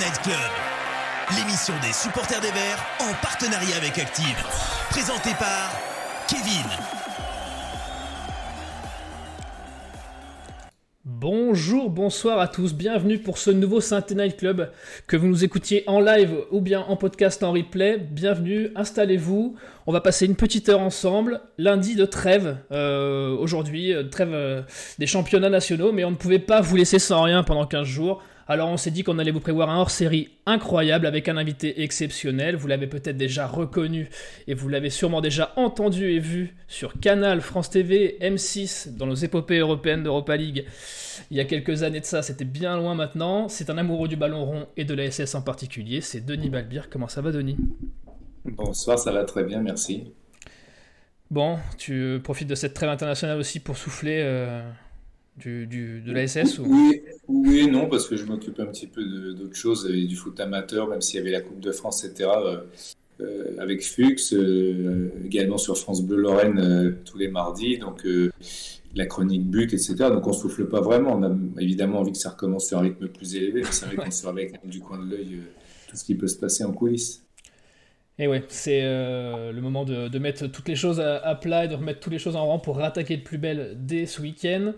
Night Club, l'émission des supporters des Verts en partenariat avec Active. Présentée par Kevin. Bonjour, bonsoir à tous, bienvenue pour ce nouveau Saint Night Club que vous nous écoutiez en live ou bien en podcast en replay. Bienvenue, installez-vous. On va passer une petite heure ensemble. Lundi de trêve, euh, aujourd'hui, euh, trêve euh, des championnats nationaux, mais on ne pouvait pas vous laisser sans rien pendant 15 jours. Alors on s'est dit qu'on allait vous prévoir un hors-série incroyable avec un invité exceptionnel. Vous l'avez peut-être déjà reconnu et vous l'avez sûrement déjà entendu et vu sur Canal, France TV, M6, dans nos épopées européennes d'Europa League. Il y a quelques années de ça, c'était bien loin maintenant. C'est un amoureux du ballon rond et de la SS en particulier. C'est Denis Balbir. Comment ça va Denis? Bonsoir, ça va très bien, merci. Bon, tu profites de cette trêve internationale aussi pour souffler euh, du, de la SS ou... oui, oui non, parce que je m'occupe un petit peu d'autres choses, et du foot amateur, même s'il y avait la Coupe de France, etc. Euh, euh, avec Fuchs, euh, également sur France Bleu Lorraine tous les mardis, donc la chronique but, etc. Donc on souffle pas vraiment. On a évidemment envie que ça recommence sur un rythme plus élevé, mais c'est vrai qu'on surveille du coin de l'œil tout ce qui peut se passer en coulisses. Et ouais, c'est euh, le moment de, mettre toutes les choses à, plat et de remettre toutes les choses en rang pour rattaquer de plus belle dès ce week-end.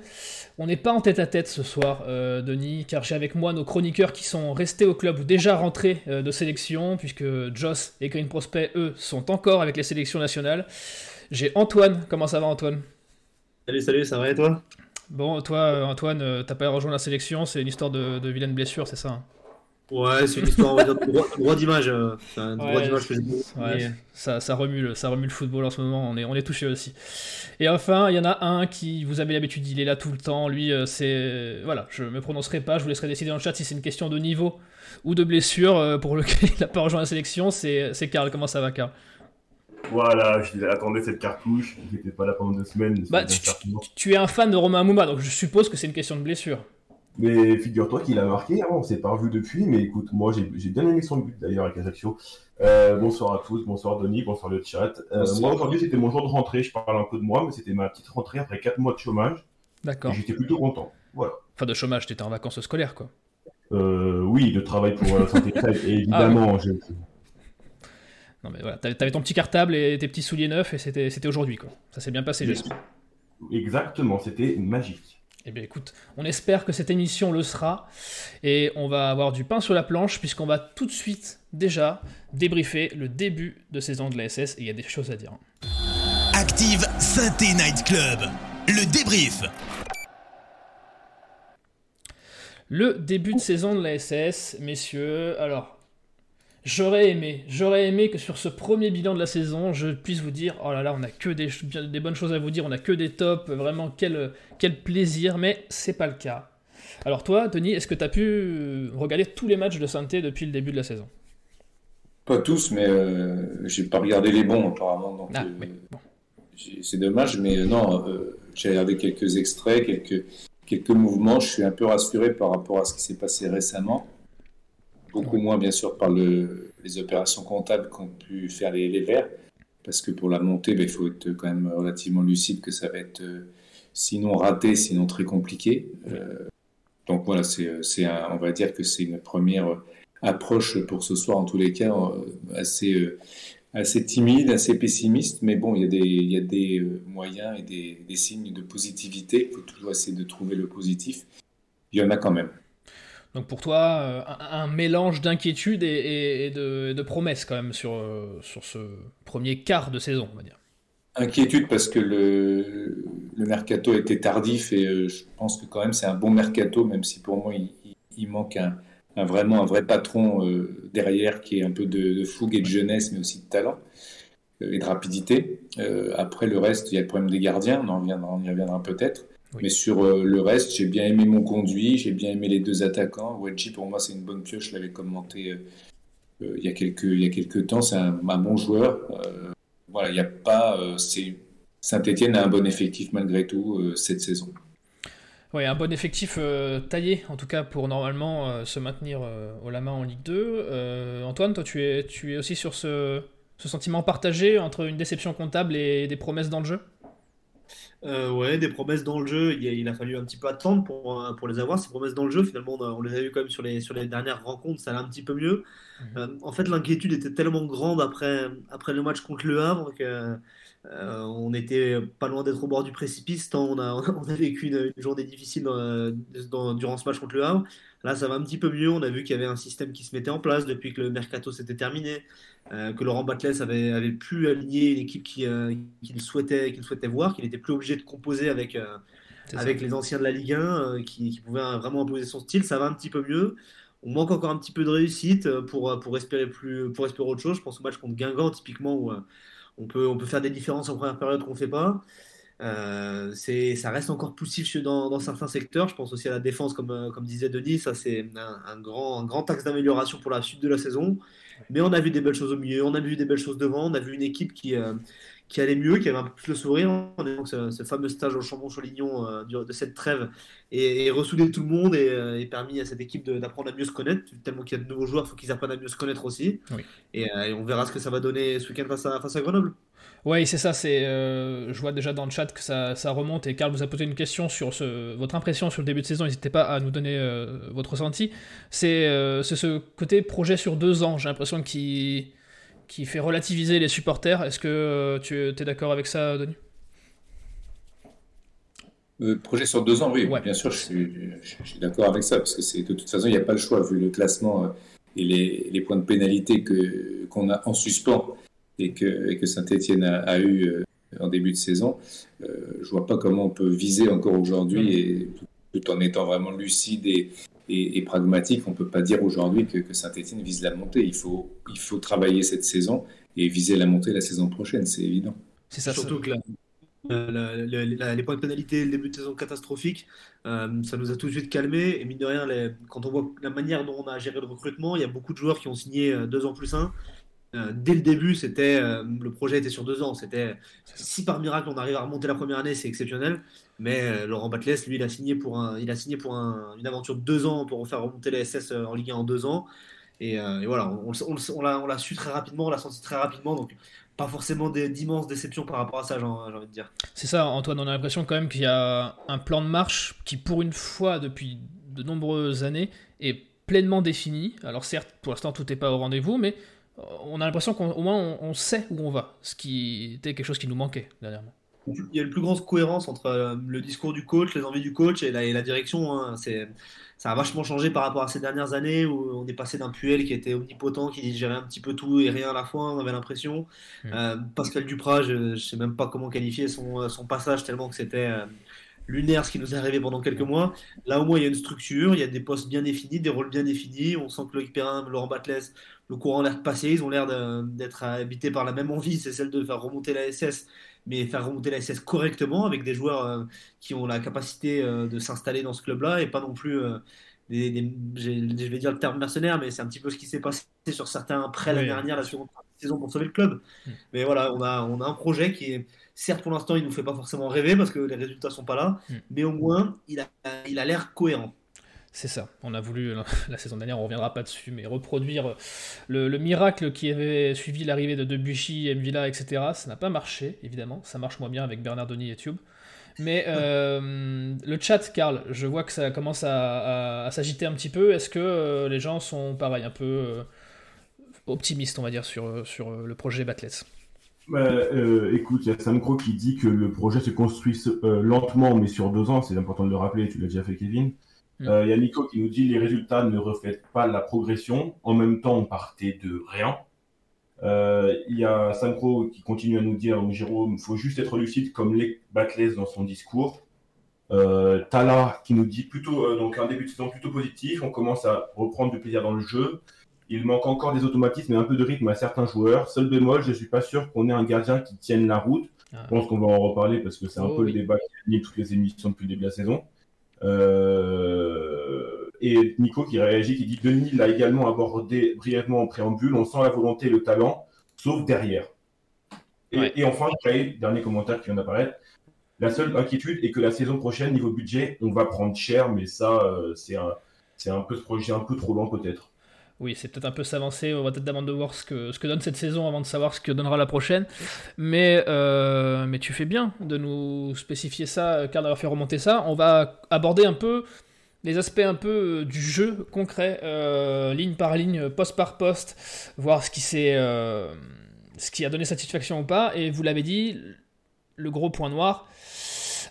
On n'est pas en tête à tête ce soir, euh, Denis, car j'ai avec moi nos chroniqueurs qui sont restés au club ou déjà rentrés euh, de sélection, puisque Joss et Green Prospect, eux, sont encore avec les sélections nationales. J'ai Antoine. Comment ça va, Antoine? Salut, salut, ça va et toi? Bon, toi, Antoine, t'as pas rejoint la sélection, c'est une histoire de, de vilaine blessure, c'est ça hein? Ouais, c'est une histoire de droit, d'image. Euh, droit d'image ça, ça, remue, ça remue le football en ce moment, on est, on est touché aussi. Et enfin, il y en a un qui, vous avez l'habitude, il est là tout le temps. Lui, euh, c'est. Voilà, je me prononcerai pas, je vous laisserai décider dans le chat si c'est une question de niveau ou de blessure euh, pour lequel il n'a pas rejoint la sélection. C'est Karl, comment ça va, Karl? Voilà, je attendais cette cartouche, qui n'était pas là pendant deux semaines. Bah, tu, tu, es un fan de Romain Mouma, donc je suppose que c'est une question de blessure. Mais figure-toi qu'il a marqué, hein, on s'est pas revu depuis, mais écoute, moi j'ai bien aimé son but d'ailleurs avec Ajaccio. Euh, bonsoir à tous, bonsoir Denis, bonsoir le chat. Euh, moi aujourd'hui c'était mon jour de rentrée, je parle un peu de moi, mais c'était ma petite rentrée après 4 mois de chômage. D'accord. J'étais plutôt content. Voilà. Enfin de chômage, tu étais en vacances scolaires quoi. Euh, oui, de travail pour la santé et évidemment. Ah, non mais voilà, t'avais ton petit cartable et tes petits souliers neufs et c'était aujourd'hui quoi. Ça s'est bien passé, j'espère. Exactement, c'était magique. Eh bien écoute, on espère que cette émission le sera et on va avoir du pain sur la planche puisqu'on va tout de suite déjà débriefer le début de saison de la SS et il y a des choses à dire. Active Synthé Night Club, le débrief. Le début de saison de la SS, messieurs. Alors, J'aurais aimé, j'aurais aimé que sur ce premier bilan de la saison, je puisse vous dire, oh là là, on a que des, des bonnes choses à vous dire, on a que des tops, vraiment quel, quel plaisir, mais c'est pas le cas. Alors toi, Denis, est-ce que tu as pu regarder tous les matchs de santé depuis le début de la saison? Pas tous, mais euh, j'ai pas regardé les bons apparemment. Donc, ah, euh, C'est dommage, mais euh, non, euh, j'ai regardé quelques extraits, quelques, quelques mouvements. Je suis un peu rassuré par rapport à ce qui s'est passé récemment beaucoup moins bien sûr par le, les opérations comptables qu'ont pu faire les, Verts, parce que pour la montée, ben, il faut être quand même relativement lucide que ça va être euh, sinon raté, sinon très compliqué. Euh, donc voilà, c'est, on va dire que c'est une première approche pour ce soir, en tous les cas, euh, assez, timide, assez pessimiste, mais bon, il y a des, moyens et des signes de positivité. Il faut toujours essayer de trouver le positif. Il y en a quand même. Donc pour toi, euh, un, mélange d'inquiétude et, de, promesses quand même sur, euh, sur ce premier quart de saison, on va dire. Inquiétude parce que le, le mercato était tardif et euh, je pense que quand même c'est un bon mercato, même si pour moi il, manque un, vraiment un vrai patron derrière qui est un peu de, fougue et de jeunesse, mais aussi de talent et de rapidité. après le reste, il y a le problème des gardiens, on, on y reviendra peut-être. Mais sur euh, le reste, j'ai bien aimé mon conduit, j'ai bien aimé les deux attaquants. Wedgie, pour moi, c'est une bonne pioche. Je l'avais commenté euh, euh, il, y a quelques, il y a quelques temps. C'est un, bon joueur. voilà, il n'y a pas. Saint-Etienne a un bon effectif malgré tout cette saison. Oui, un bon effectif taillé, en tout cas, pour normalement se maintenir au la main en Ligue 2. Antoine, toi, tu es, tu es aussi sur ce, ce sentiment partagé entre une déception comptable et des promesses dans le jeu? Euh, ouais, des promesses dans le jeu. Il a, fallu un petit peu attendre pour, pour les avoir, ces promesses dans le jeu. Finalement, on, les a eu quand même sur les, sur les dernières rencontres, ça allait un petit peu mieux. Mhm. en fait, l'inquiétude était tellement grande après, après le match contre Le Havre que euh, on était pas loin d'être au bord du précipice tant on a, on a vécu une, journée difficile durant ce match contre le Havre. Là, ça va un petit peu mieux. On a vu qu'il y avait un système qui se mettait en place depuis que le mercato s'était terminé, euh, que Laurent Batles avait, avait pu aligner une équipe euh, qu'il souhaitait, qu'il souhaitait voir, qu'il n'était plus obligé de composer avec, avec les anciens de la Ligue 1, qui, qui pouvaient vraiment imposer son style. Ça va un petit peu mieux. On manque encore un petit peu de réussite pour, pour, espérer, plus, pour espérer autre chose. Je pense au match contre Guingamp, typiquement, où on peut, on peut faire des différences en première période qu'on ne fait pas. Euh, ça reste encore poussif dans, dans, certains secteurs. Je pense aussi à la défense, comme, euh, comme disait Denis. Ça, c'est un, grand, un grand axe d'amélioration pour la suite de la saison. Mais on a vu des belles choses au milieu, on a vu des belles choses devant. On a vu une équipe qui, euh, qui allait mieux, qui avait un peu plus le sourire. Donc, ce, fameux stage au Chambon-Chalignon euh, de cette trêve et, ressoudé tout le monde et, et permis à cette équipe d'apprendre à mieux se connaître. Tellement qu'il y a de nouveaux joueurs, il faut qu'ils apprennent à mieux se connaître aussi. Et, on verra ce que ça va donner ce week-end face à, face à Grenoble. Oui, c'est ça. C'est, euh, je vois déjà dans le chat que ça, ça, remonte. Et Karl vous a posé une question sur ce, votre impression sur le début de saison. N'hésitez pas à nous donner euh, votre ressenti. C'est, c'est ce côté projet sur deux ans. J'ai l'impression qu'il qui fait relativiser les supporters. Est-ce que euh, tu es d'accord avec ça, Denis? Euh, Projet sur deux ans, oui, bien sûr, je suis, d'accord avec ça, parce que c'est de toute façon, il n'y a pas le choix, vu le classement euh, et les, points de pénalité que, qu'on a en suspens et que, que Saint-Etienne a, eu en début de saison. je ne vois pas comment on peut viser encore aujourd'hui, et tout, en étant vraiment lucide et, et, pragmatique, on ne peut pas dire aujourd'hui que, Saint-Etienne vise la montée. Il faut, il faut travailler cette saison et viser la montée la saison prochaine, c'est évident. C'est ça, surtout que les points de pénalité, le début de saison catastrophique, euh, ça nous a tout de suite calmé. Et mine de rien, quand on voit la manière dont on a géré le recrutement, il y a beaucoup de joueurs qui ont signé euh, deux ans plus un. Euh, dès le début, c'était le projet était sur deux ans. C'était si par miracle on arrive à remonter la première année, c'est exceptionnel. Mais euh, Laurent Batles, lui, il a signé pour, un, il a signé pour une aventure de deux ans pour faire remonter les SS euh, en Ligue 1 en deux ans. Et, euh, voilà, on, l'a su très rapidement, on l'a senti très rapidement. Donc, pas forcément d'immenses déceptions par rapport à ça, j'ai envie de dire. C'est ça, Antoine, on a l'impression quand même qu'il y a un plan de marche qui, pour une fois, depuis de nombreuses années, est pleinement défini. Alors certes, pour l'instant, tout n'est pas au rendez-vous, mais on a l'impression qu'au moins on, on, sait où on va, ce qui était quelque chose qui nous manquait dernièrement il y a une plus grande cohérence entre euh, le discours du coach, les envies du coach et la, direction. Hein. C'est, ça a vachement changé par rapport à ces dernières années où on est passé d'un Puel qui était omnipotent, qui gérait un petit peu tout et rien à la fois, on avait l'impression. Mmh. Euh, Pascal Duprat, je ne sais même pas comment qualifier son, son passage tellement que c'était euh, lunaire ce qui nous est arrivé pendant quelques mois. Là au moins il y a une structure, il y a des postes bien définis, des rôles bien définis. On sent que Loïc Perrin, Laurent Batles, le courant l'air de passer, ils ont l'air d'être habités par la même envie, c'est celle de faire remonter la SS mais faire remonter la SS correctement avec des joueurs euh, qui ont la capacité euh, de s'installer dans ce club-là et pas non plus euh, des, je vais dire le terme mercenaire, mais c'est un petit peu ce qui s'est passé sur certains prêts la dernière, la seconde saison pour sauver le club. Hmm. Mais voilà, on a, on a un projet qui est, certes pour l'instant, il nous fait pas forcément rêver parce que les résultats sont pas là, hmm. mais au moins, il a, il a l'air cohérent. C'est ça. On a voulu, la saison dernière, on reviendra pas dessus, mais reproduire le, miracle qui avait suivi l'arrivée de Debuchy, Mvilla, etc. Ça n'a pas marché, évidemment. Ça marche moins bien avec Bernard Denis et Tube. Mais euh, le chat, Karl, je vois que ça commence à, s'agiter un petit peu. Est-ce que euh, les gens sont, pareil, un peu euh, optimistes, on va dire, sur, sur le projet Batlets bah, écoute, il y a Samcro qui dit que le projet se construit lentement, mais sur deux ans. C'est important de le rappeler, tu l'as déjà fait, Kevin. Il euh, y a Nico qui nous dit les résultats ne reflètent pas la progression. En même temps, on partait de rien. Il euh, y a Sankro qui continue à nous dire Jérôme, il faut juste être lucide comme les Batless dans son discours. Euh, Tala qui nous dit plutôt donc un début de saison plutôt positif. On commence à reprendre du plaisir dans le jeu. Il manque encore des automatismes et un peu de rythme à certains joueurs. Seul bémol, je ne suis pas sûr qu'on ait un gardien qui tienne la route. Ah. Je pense qu'on va en reparler parce que c'est un oh peu le débat qui anime toutes les émissions depuis le début de la saison. Euh, et Nico qui réagit, qui dit Denis l'a également abordé brièvement en préambule. On sent la volonté et le talent, sauf derrière. Et, enfin, dernier commentaire qui vient d'apparaître. La seule inquiétude est que la saison prochaine, niveau budget, on va prendre cher, mais ça, euh, c'est un, un peu ce projet un peu trop long peut-être. Oui, c'est peut-être un peu s'avancer. On va peut-être demander de voir ce que, ce que donne cette saison avant de savoir ce que donnera la prochaine. Mais, euh, mais tu fais bien de nous spécifier ça, car d'avoir fait remonter ça. On va aborder un peu les aspects un peu du jeu concret, ligne par ligne, poste par poste, voir ce qui, ce qui a donné satisfaction ou pas. Et vous l'avez dit, le gros point noir,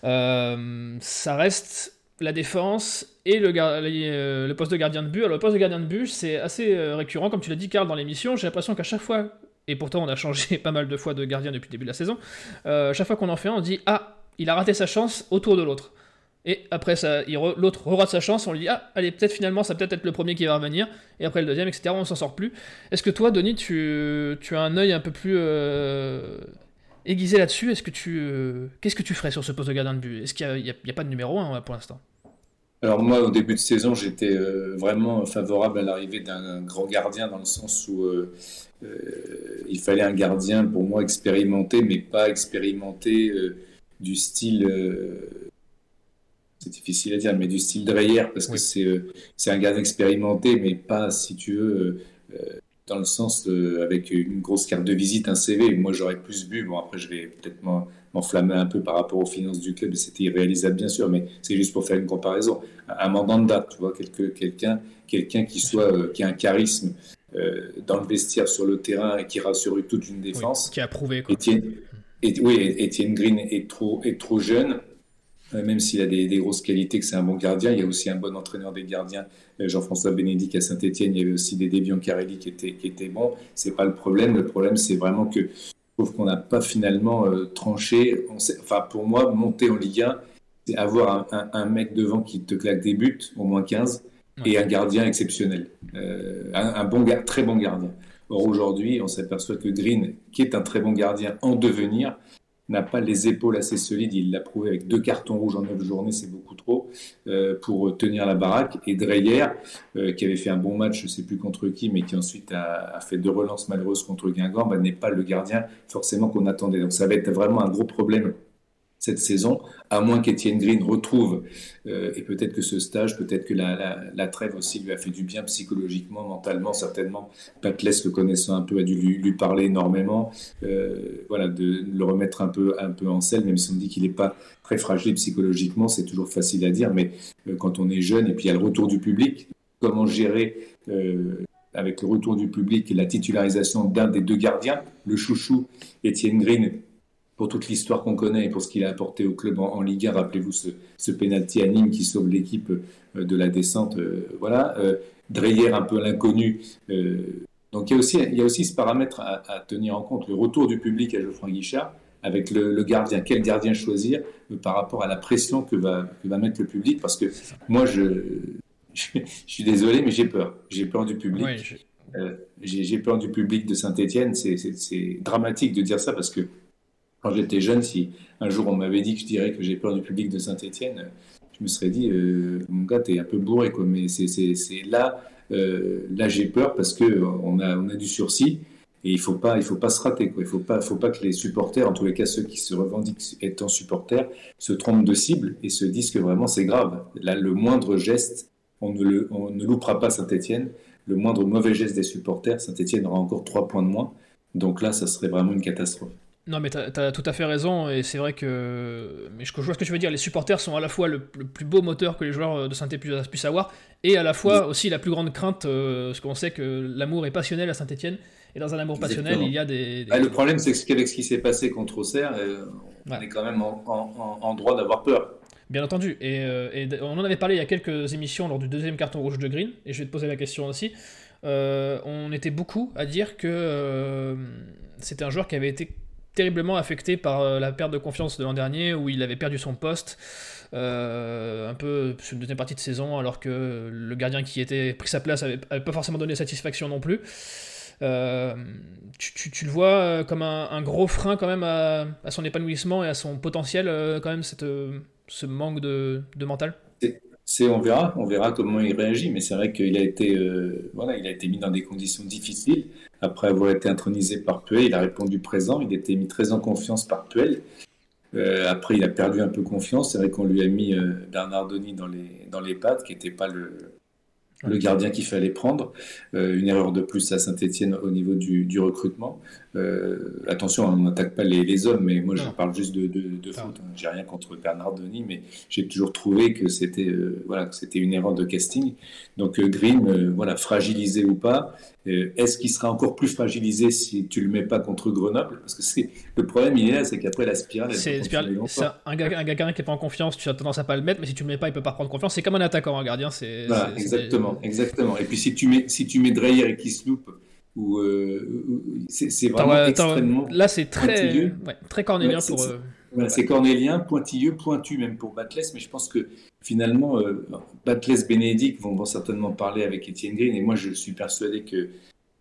ça reste la défense et le, euh, le, poste de gardien de but. Alors, le poste de gardien de but, c'est assez euh, récurrent, comme tu l'as dit, Karl, dans l'émission. J'ai l'impression qu'à chaque fois, et pourtant on a changé pas mal de fois de gardien depuis le début de la saison, euh, chaque fois qu'on en fait un, on dit Ah, il a raté sa chance autour de l'autre. Et après, l'autre re rate sa chance, on lui dit Ah, allez, peut-être finalement, ça peut être le premier qui va revenir, et après le deuxième, etc. On s'en sort plus. Est-ce que toi, Denis, tu, tu, as un œil un peu plus aiguisé là-dessus? Est-ce. Qu'est-ce que tu ferais sur ce poste de gardien de but? Est-ce qu'il n'y a, pas de numéro 1 pour l'instant? Alors moi, au début de saison, j'étais euh, vraiment favorable à l'arrivée d'un grand gardien dans le sens où euh, euh, il fallait un gardien pour moi expérimenté, mais pas expérimenté du style, c'est difficile à dire, mais du style Dreyer, parce que c'est un gardien expérimenté, mais pas, si tu veux, dans le sens avec une grosse carte de visite, un CV. Moi, j'aurais plus bu. Bon, après, je vais peut-être m'enflammer un peu par rapport aux finances du club, c'était irréalisable bien sûr, mais c'est juste pour faire une comparaison. Un date, tu vois, quelqu'un quelqu'un qui soit euh, qui a un charisme euh, dans le vestiaire, sur le terrain et qui rassure toute une défense. qui a prouvé. Quoi. et, oui, Etienne Green est trop, est trop jeune, euh, même s'il a des, des, grosses qualités, que c'est un bon gardien. Il y a aussi un bon entraîneur des gardiens, Jean-François Bénédicte à Saint-Etienne. Il y avait aussi des Carelli qui étaient, qui étaient bons. C'est pas le problème. Le problème, c'est vraiment que qu'on n'a pas finalement euh, tranché. enfin, pour moi, monter en Ligue 1, c'est avoir un, mec devant qui te claque des buts, au moins 15, et un gardien exceptionnel. Euh, un, bon, très bon gardien. Or, aujourd'hui, on s'aperçoit que Green, qui est un très bon gardien en devenir, n'a pas les épaules assez solides. Il l'a prouvé avec deux cartons rouges en neuf journées, c'est beaucoup trop euh, pour tenir la baraque. Et Dreyer, euh, qui avait fait un bon match, je ne sais plus contre qui, mais qui ensuite a, fait deux relances malheureuses contre Guingamp, bah, n'est pas le gardien forcément qu'on attendait. Donc ça va être vraiment un gros problème cette saison, à moins qu'Etienne Green retrouve, euh, et peut-être que ce stage, peut-être que la, trêve aussi lui a fait du bien psychologiquement, mentalement, certainement. Patles, le connaissant un peu, a dû lui, parler énormément, euh, voilà, de le remettre un peu, un peu en selle, même si on dit qu'il n'est pas très fragile psychologiquement, c'est toujours facile à dire, mais euh, quand on est jeune, et puis il y a le retour du public, comment gérer avec le retour du public et la titularisation d'un des deux gardiens, le chouchou Étienne Green pour toute l'histoire qu'on connaît et pour ce qu'il a apporté au club en, Ligue 1. Rappelez-vous ce, ce penalty à Nîmes qui sauve l'équipe euh, de la descente. Euh, voilà. Euh, Dreyer, un peu l'inconnu. donc il y, a aussi, il y a aussi ce paramètre à, tenir en compte, le retour du public à Geoffroy Guichard avec le, gardien. Quel gardien choisir par rapport à la pression que va, va mettre le public? Parce que moi, je, je, suis désolé, mais j'ai peur. J'ai peur du public. j'ai peur du public de Saint-Etienne. C'est dramatique de dire ça parce que quand j'étais jeune, si un jour on m'avait dit que je dirais que j'ai peur du public de Saint-Etienne, je me serais dit, euh, mon gars, t'es un peu bourré. Quoi. Mais c'est là, euh, là j'ai peur parce qu'on a, on a du sursis et il faut, pas, il faut pas se rater. Quoi. Il faut pas, faut pas que les supporters, en tous les cas ceux qui se revendiquent étant supporters, se trompent de cible et se disent que vraiment c'est grave. Là, le moindre geste, on ne, on ne loupera pas Saint-Etienne. Le moindre mauvais geste des supporters, Saint-Etienne aura encore trois points de moins. Donc là, ça serait vraiment une catastrophe. Non, mais tu as, tout à fait raison, et c'est vrai que. Mais je, vois ce que tu veux dire. Les supporters sont à la fois le, plus beau moteur que les joueurs de Saint-Etienne puissent avoir, et à la fois aussi la plus grande crainte, euh, parce qu'on sait que l'amour est passionnel à Saint-Etienne, et dans un amour passionnel, il y a des. le problème, c'est qu'avec ce qui s'est passé contre Auxerre, euh, on est quand même en, droit d'avoir peur. Bien entendu, euh, et, on en avait parlé il y a quelques émissions lors du deuxième carton rouge de Green, et je vais te poser la question aussi. on était beaucoup à dire que c'était un joueur qui avait été terriblement affecté par euh, la perte de confiance de l'an dernier où il avait perdu son poste euh, un peu sur une deuxième partie de saison alors que le gardien qui était pris sa place avait, pas forcément donné satisfaction non plus. Euh, tu, le vois comme un, gros frein quand même à, son épanouissement et à son potentiel quand même cette, ce manque de, de mental? On verra, on verra comment il réagit, mais c'est vrai qu'il a été, voilà, il a été mis dans des conditions difficiles après avoir été intronisé par Puel. Il a répondu présent, il a été mis très en confiance par Puel. Euh, après, il a perdu un peu confiance. C'est vrai qu'on lui a mis euh, Bernard Denis dans les dans les pattes, qui n'était pas le le gardien qu'il fallait prendre. Euh, une erreur de plus à Saint-Etienne au niveau du, recrutement. Euh, attention, on n'attaque pas les, hommes, mais moi je parle juste de, de, foot. Hein. J'ai rien contre Bernard Denis, mais j'ai toujours trouvé que c'était euh, voilà, c'était une erreur de casting. Donc Green, voilà, fragilisé ou pas, est-ce qu'il sera encore plus fragilisé si tu le mets pas contre Grenoble? Parce que c'est le problème, il est là, c'est qu'après la spirale. C'est un, gars, un gardien qui est pas en confiance, tu as tendance à pas le mettre, mais si tu le mets pas, il peut pas prendre confiance. C'est comme un attaquant, un gardien. C'est exactement, exactement. Et puis si tu mets si tu mets Dreyer et Kisloup euh, c'est vraiment extrêmement là c'est très très cornélien pour euh, c'est cornélien pointilleux pointu même pour Batles mais je pense que finalement euh, Batles Bénédicte vont, certainement parler avec Étienne Green et moi je suis persuadé que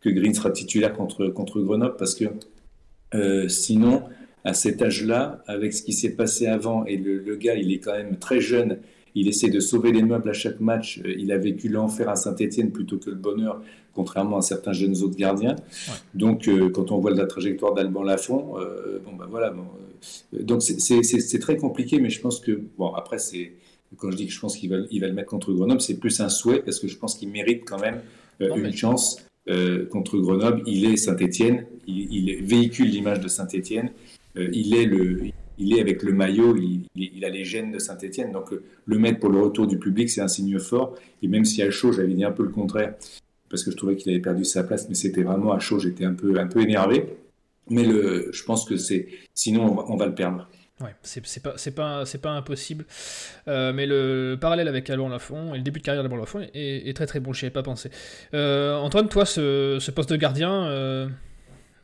que Green sera titulaire contre contre Grenoble parce que sinon à cet âge-là avec ce qui s'est passé avant et le, le, gars il est quand même très jeune il essaie de sauver les meubles à chaque match. Il a vécu l'enfer à Saint-Etienne plutôt que le bonheur, contrairement à certains jeunes autres gardiens. Donc, euh, quand on voit la trajectoire d'Alban Lafont, euh, bon, ben voilà. Euh, donc, c'est très compliqué, mais je pense que, bon, après, c'est. Quand je dis que je pense qu'il va, il va le mettre contre Grenoble, c'est plus un souhait parce que je pense qu'il mérite quand même une chance contre Grenoble. Il est Saint-Etienne, il, il, véhicule l'image de Saint-Etienne, il est le, il est avec le maillot, il, a les gènes de Saint-Etienne. Donc le mettre pour le retour du public, c'est un signe fort. Et même si à chaud, j'avais dit un peu le contraire, parce que je trouvais qu'il avait perdu sa place, mais c'était vraiment à chaud, j'étais un peu, un peu énervé. Mais le, je pense que c'est. Sinon, on va, le perdre. Ouais, c'est pas, pas, pas impossible. Euh, mais le parallèle avec Alban Lafont et le début de carrière d'Alban Lafont est, est, très très bon, je n'y avais pas pensé. Euh, Antoine, toi, ce, poste de gardien, euh,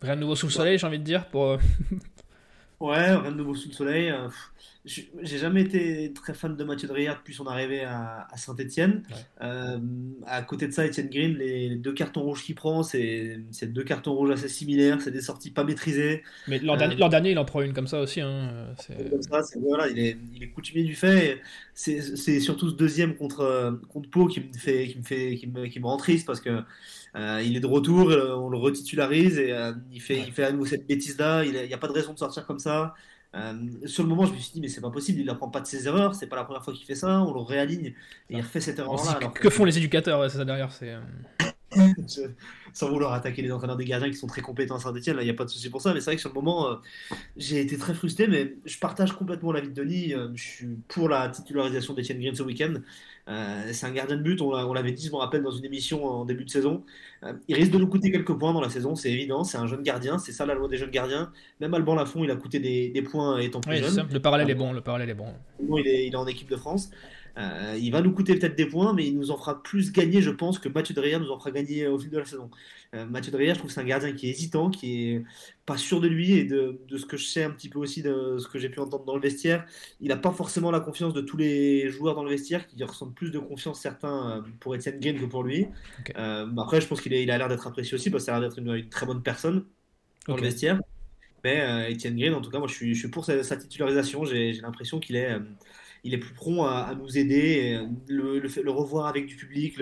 rien de nouveau sous le soleil, j'ai envie de dire, pour, Ouais, rien de nouveau sous le soleil. J'ai jamais été très fan de Mathieu Dreyer depuis son arrivée à, Saint-Etienne. Euh, à côté de ça, Etienne Green, les, deux cartons rouges qu'il prend, c'est deux cartons rouges assez similaires, c'est des sorties pas maîtrisées. Mais l'an dernier, euh, dernier, il en prend une comme ça aussi. Hein. Comme ça, voilà, il, est, il est coutumier du fait. C'est surtout ce deuxième contre, contre Pau qui me, fait, qui, me fait, qui, me, qui me rend triste parce que euh, il est de retour, euh, on le retitularise et il, fait, il fait à nouveau cette bêtise-là. Il n'y a, pas de raison de sortir comme ça. Sur le moment, je me suis dit, mais c'est pas possible, il n'apprend pas de ses erreurs, c'est pas la première fois qu'il fait ça, on le réaligne et il refait cette erreur-là. Que, font les éducateurs, c'est ça derrière c'est, sans vouloir attaquer les entraîneurs des gardiens qui sont très compétents à Saint-Etienne, il n'y a pas de souci pour ça, mais c'est vrai que sur le moment, j'ai été très frustré, mais je partage complètement l'avis de Denis. je suis pour la titularisation d'Etienne Green ce week-end. Euh, c'est un gardien de but, on l'avait dit, je me rappelle, dans une émission en début de saison. Euh, il risque de nous coûter quelques points dans la saison, c'est évident. C'est un jeune gardien, c'est ça la loi des jeunes gardiens. Même Alban Lafont, il a coûté des, points étant plus jeune. Le parallèle est bon, le parallèle est bon. Il est, il est en équipe de France. Euh, il va nous coûter peut-être des points, mais il nous en fera plus gagner, je pense, que Mathieu Dreyer nous en fera gagner au fil de la saison. Euh, Mathieu Dreyer, je trouve que c'est un gardien qui est hésitant, qui est pas sûr de lui et de, ce que je sais un petit peu aussi de ce que j'ai pu entendre dans le vestiaire. Il n'a pas forcément la confiance de tous les joueurs dans le vestiaire, qui ressentent plus de confiance certains euh, pour Etienne Green que pour lui. après, je pense qu'il il a l'air d'être apprécié aussi parce qu'il a l'air d'être une, très bonne personne dans le vestiaire. Mais Etienne Green, en tout cas, moi je suis, je suis pour sa, sa titularisation. J'ai l'impression qu'il est il est plus prompt à, nous aider, le, le, revoir avec du public,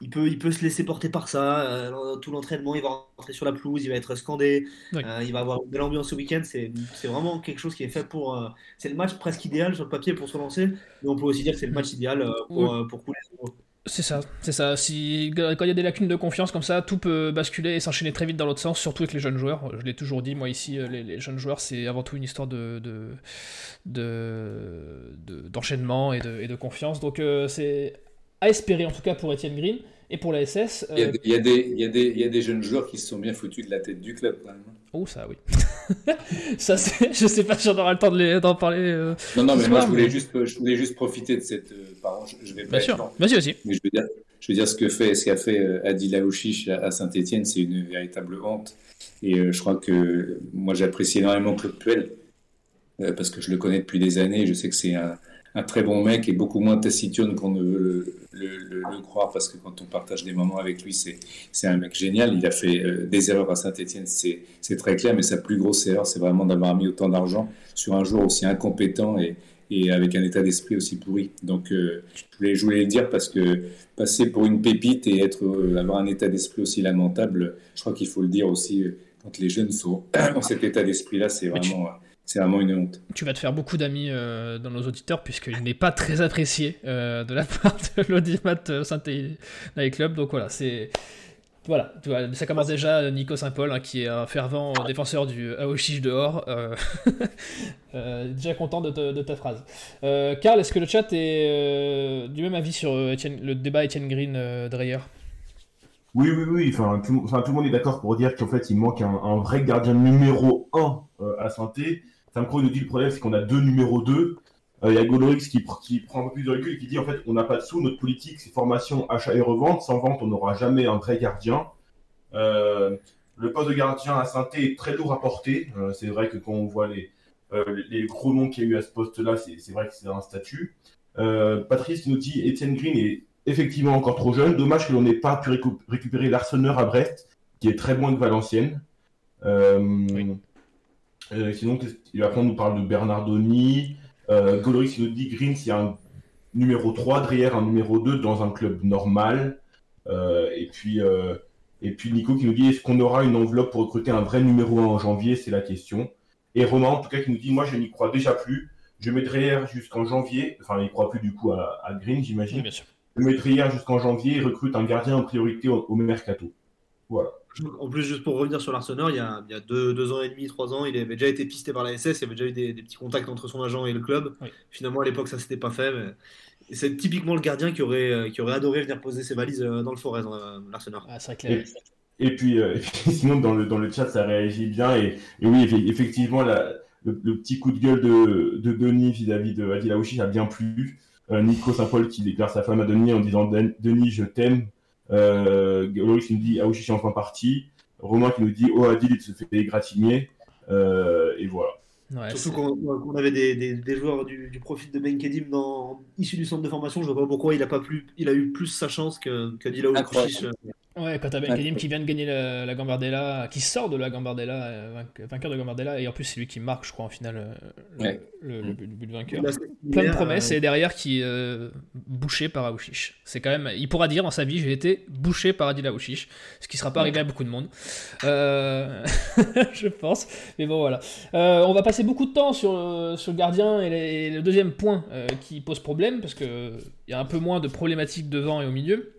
il, peut, il peut se laisser porter par ça. Euh, tout l'entraînement, il va rentrer sur la pelouse, il va être scandé, euh, il va avoir de l'ambiance ce week-end. C'est vraiment quelque chose qui est fait pour. Euh, c'est le match presque idéal sur le papier pour se relancer, mais on peut aussi dire que c'est le match idéal pour, pour couler. C'est ça, c'est ça. Si, quand il y a des lacunes de confiance comme ça, tout peut basculer et s'enchaîner très vite dans l'autre sens, surtout avec les jeunes joueurs. Je l'ai toujours dit, moi ici, euh, les, jeunes joueurs, c'est avant tout une histoire de, d'enchaînement et, de, et de confiance. Donc euh, c'est à espérer en tout cas pour Etienne Green. Et pour la SS. Il, y a, il, y a des, il, y a des, il y a des jeunes joueurs qui se sont bien foutus de la tête du club quand même. Oh, ça oui. ça, je sais pas si j'en aurai le temps d'en parler. Euh, non, non, mais moi je voulais, juste, je voulais juste profiter de cette. Euh, pardon, je, vais pas. Bien sûr, vas-y aussi. Mais je veux dire, je veux dire ce que fait, ce qu'a fait euh, Adi Laouchiche à Saint-Etienne, c'est une véritable honte. Et je crois que moi j'apprécie énormément Claude Puel, parce que je le connais depuis des années. Je sais que c'est un un très bon mec et beaucoup moins taciturne qu'on ne veut le, croire parce que quand on partage des moments avec lui, c'est un mec génial. Il a fait euh, des erreurs à Saint-Etienne, c'est très clair, mais sa plus grosse erreur, c'est vraiment d'avoir mis autant d'argent sur un joueur aussi incompétent et, et avec un état d'esprit aussi pourri. Donc euh, je, voulais, je, voulais, le dire parce que passer pour une pépite et être, euh, avoir un état d'esprit aussi lamentable, je crois qu'il faut le dire aussi quand les jeunes sont, ont cet état d'esprit-là, c'est vraiment c'est vraiment une honte. Tu vas te faire beaucoup d'amis dans nos auditeurs, puisqu'il n'est pas très apprécié de la part de l'audimat Saint-Étienne Club. Donc voilà, c'est voilà, ça commence déjà Nico Saint-Paul, hein, qui est un fervent défenseur du Aoshish dehors. Euh, euh, déjà content de, ta phrase. Euh, Karl, est-ce que le chat est du même avis sur le débat Etienne Green Dreyer? Oui, oui, oui. Enfin tout, le monde est d'accord pour dire qu'en fait, il manque un, vrai gardien numéro 1 à Saint-Étienne. Samcro nous dit le problème, c'est qu'on a deux numéros 2. Il y a Golorix qui, prend un peu plus de recul et qui dit en fait on n'a pas de sous, notre politique c'est formation, achat et revente. Sans vente, on n'aura jamais un vrai gardien. Euh, le poste de gardien à saint est très lourd à porter. Euh, c'est vrai que quand on voit les, euh, les gros noms qu'il y a eu à ce poste-là, c'est vrai que c'est un statut. Patrice nous dit Étienne Green est effectivement encore trop jeune. Dommage que l'on n'ait pas pu récupérer l'Arseneur à Brest, qui est très loin de Valenciennes. Sinon, après on nous parle de Bernardoni. Euh, Goloris nous dit Green, c'est un numéro 3, Dreyer un numéro 2 dans un club normal. Euh, et, puis, euh, et puis Nico qui nous dit est-ce qu'on aura une enveloppe pour recruter un vrai numéro 1 en janvier? C'est la question. Et Romain, en tout cas, qui nous dit moi, je n'y crois déjà plus. Je mets Dreyer jusqu'en janvier. Enfin, il ne croit plus du coup à, Green, j'imagine. je mets Dreyer jusqu'en janvier et recrute un gardien en priorité au mercato. Voilà. En plus, juste pour revenir sur l'Arsenal, il y a, il y a deux, ans et demi, trois ans, il avait déjà été pisté par la SS, il y avait déjà eu des, petits contacts entre son agent et le club. Finalement, à l'époque, ça s'était pas fait. Mais... C'est typiquement le gardien qui aurait, euh, qui aurait adoré venir poser ses valises euh, dans le forêt, dans euh, l'Arsenal. Ah, c'est clair. Et, puis, sinon, dans le, dans le chat, ça réagit bien. Et, oui, effectivement, le, petit coup de gueule de, de Denis vis-à-vis de Adil a bien plu. Nico Saint-Paul qui déclare sa femme à Denis en disant Denis, je t'aime. Euh, Loris nous dit Aouchichi enfin parti. Romain qui nous dit Oh Adil il se fait égratigner. Euh, et voilà. Surtout qu'on avait des, des, joueurs du, du, profil de Ben Kedim dans, issus du centre de formation, je vois pas pourquoi il a, pas plus, il a eu plus sa chance que, que Dila Ouais, quand t'as Ben Kedim qui vient de gagner la, Gambardella, qui sort de la Gambardella, euh, vainqueur de Gambardella, et en plus c'est lui qui marque, je crois, en finale, euh, le, le, but, de vainqueur. Plein de promesses, et derrière qui est euh, bouché par Aouchiche. C'est quand même, il pourra dire en sa vie, j'ai été bouché par Adil Aouchiche, ce qui sera pas arrivé à beaucoup de monde, je pense. Mais bon, voilà. on va passer beaucoup de temps sur, sur le gardien et, le deuxième point qui pose problème, parce qu'il y a un peu moins de problématiques devant et au milieu.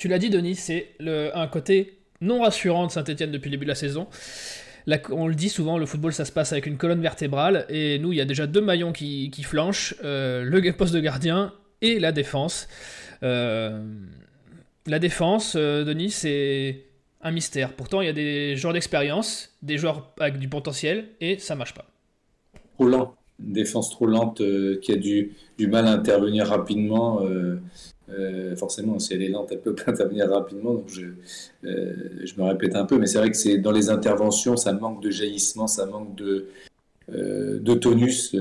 Tu l'as dit, Denis, c'est un côté non rassurant de Saint-Etienne depuis le début de la saison. on le dit souvent, le football ça se passe avec une colonne vertébrale, et nous il y a déjà deux maillons qui, flanchent, euh, le poste de gardien et la défense. Euh, la défense, euh, Denis, c'est un mystère. Pourtant il y a des joueurs d'expérience, des joueurs avec du potentiel, et ça marche pas. Trop lent, une défense trop lente qui a du, du, mal à intervenir rapidement. Euh, forcément, si elle est lente, elle peut pas intervenir rapidement. Donc je, euh, je me répète un peu, mais c'est vrai que c'est dans les interventions, ça manque de jaillissement, ça manque de, euh, de tonus.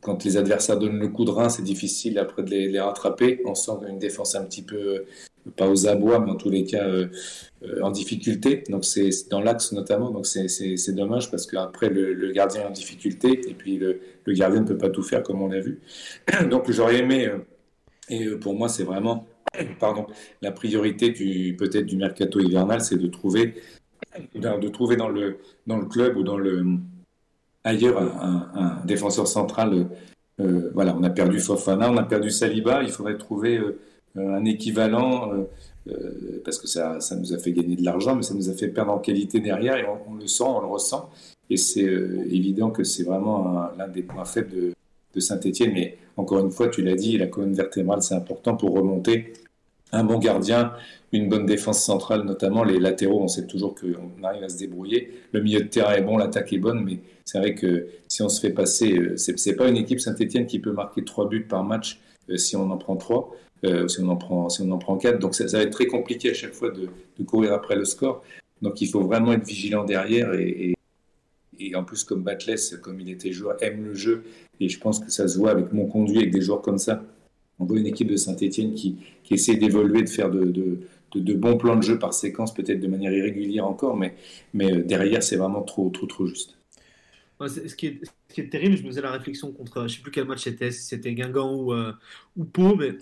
quand les adversaires donnent le coup de rein, c'est difficile après de les, rattraper. On sent une défense un petit peu, pas aux abois, mais en tous les cas en difficulté. Donc c'est dans l'axe notamment. Donc c'est dommage parce qu'après le, le, gardien est en difficulté et puis le, le gardien ne peut pas tout faire comme on l'a vu. Donc j'aurais aimé et euh, pour moi, c'est vraiment pardon, la priorité du peut-être du mercato hivernal, c'est de trouver, de trouver dans le, dans le club ou dans le, ailleurs un, défenseur central. Euh, voilà, on a perdu Fofana, on a perdu Saliba, il faudrait trouver euh, un équivalent. parce que ça, ça, nous a fait gagner de l'argent, mais ça nous a fait perdre en qualité derrière, et on, le sent, on le ressent. Et c'est évident que c'est vraiment l'un des points faibles de, de Saint-Etienne. Mais encore une fois, tu l'as dit, la colonne vertébrale, c'est important pour remonter. Un bon gardien, une bonne défense centrale, notamment les latéraux, on sait toujours qu'on arrive à se débrouiller. Le milieu de terrain est bon, l'attaque est bonne, mais c'est vrai que si on se fait passer, euh, c'est pas une équipe Saint-Etienne qui peut marquer trois buts par match euh, si on en prend trois, euh, si on en prend si on en prend quatre. Donc ça, va être très compliqué à chaque fois de, courir après le score. Donc il faut vraiment être vigilant derrière et, et en plus comme Batless, comme il était joueur, aime le jeu et je pense que ça se voit avec mon conduit, avec des joueurs comme ça. On voit une équipe de Saint-Etienne qui, qui, essaie d'évoluer, de faire de, de, bons plans de jeu par séquence, peut-être de manière irrégulière encore, mais, mais euh, derrière, c'est vraiment trop, trop, trop juste. ce, qui est, ce, qui est, terrible, je me faisais la réflexion contre, je ne sais plus quel match c'était, si c'était Guingamp ou, euh, ou Pau, mais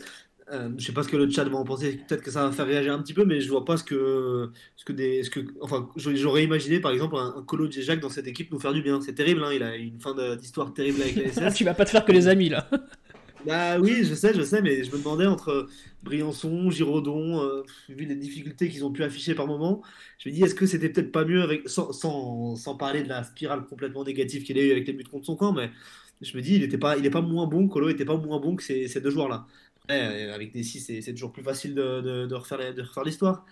Euh, je sais pas ce que le chat va en penser. Peut-être que ça va faire réagir un petit peu, mais je vois pas ce que, ce que des, ce que, enfin, j'aurais imaginé par exemple un, Colo Jacques dans cette équipe nous faire du bien. C'est terrible, hein, il a une fin d'histoire terrible avec la SS. tu vas pas te faire que les amis là. bah oui, je sais, je sais, mais je me demandais entre Briançon, Giraudon, euh, vu les difficultés qu'ils ont pu afficher par moment, je me dis est-ce que c'était peut-être pas mieux avec, sans, sans, sans, parler de la spirale complètement négative qu'il a eu avec les buts contre son camp, mais je me dis il était pas, il est pas moins bon, Colo était pas moins bon que ces, ces deux joueurs là. Euh, avec des 6, c'est toujours plus facile de, de, refaire, l'histoire.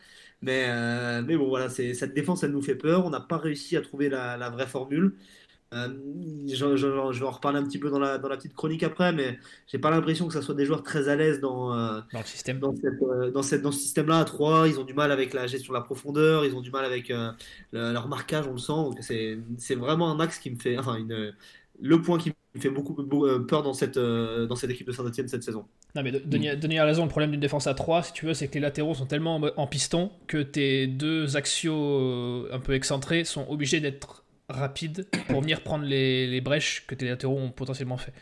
Mais, euh, mais bon, voilà, cette défense, elle nous fait peur. On n'a pas réussi à trouver la, vraie formule. Euh, je, je, vais en reparler un petit peu dans la, dans la petite chronique après, mais j'ai pas l'impression que ce soit des joueurs très à l'aise dans, dans le système. Dans, dans, cette, dans ce système-là à 3. Ils ont du mal avec la gestion de la profondeur, ils ont du mal avec leur marquage, on le sent. C'est vraiment un axe qui me fait. Enfin, une, le point qui me fait beaucoup, peur dans cette, dans cette équipe de Saint-Etienne cette saison. Non, mais Denis, a raison. Le problème d'une défense à 3, si tu veux, c'est que les latéraux sont tellement en piston que tes deux axiaux euh, un peu excentrés sont obligés d'être rapides pour venir prendre les, brèches que tes latéraux ont potentiellement fait.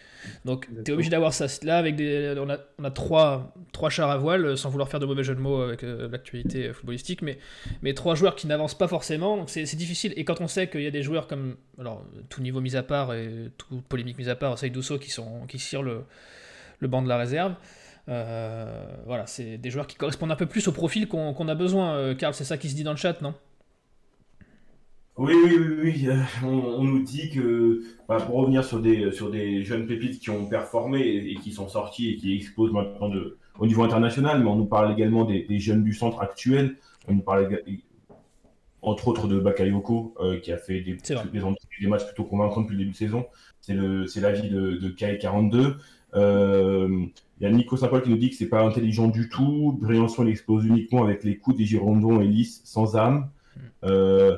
Donc, tu es obligé d'avoir ça. Là, avec des, on a, on a trois, trois chars à voile, sans vouloir faire de mauvais jeux de mots avec euh, l'actualité footballistique, mais, mais trois joueurs qui n'avancent pas forcément. Donc, c'est difficile. Et quand on sait qu'il y a des joueurs comme, alors, tout niveau mis à part et tout polémique mis à part, Saïdousso qui, sont, qui cirent le le banc de la réserve. Euh, voilà, c'est des joueurs qui correspondent un peu plus au profil qu'on a besoin. Euh, Karl, c'est ça qui se dit dans le chat, non? Oui, oui, oui, oui. Euh, on, nous dit que, bah, pour revenir sur des, sur des jeunes pépites qui ont performé et, qui sont sortis et qui explosent maintenant de, au niveau international, mais on nous parle également des, jeunes du centre actuels. On nous parle entre autres de Bakayoko, qui a fait des, des, matchs plutôt convaincants depuis le début de saison. C'est l'avis de, de K42. Euh, il y a Nico Saint-Paul qui nous dit que c'est pas intelligent du tout. Briançon, il explose uniquement avec les coups des Girondins et Lys sans âme. Euh,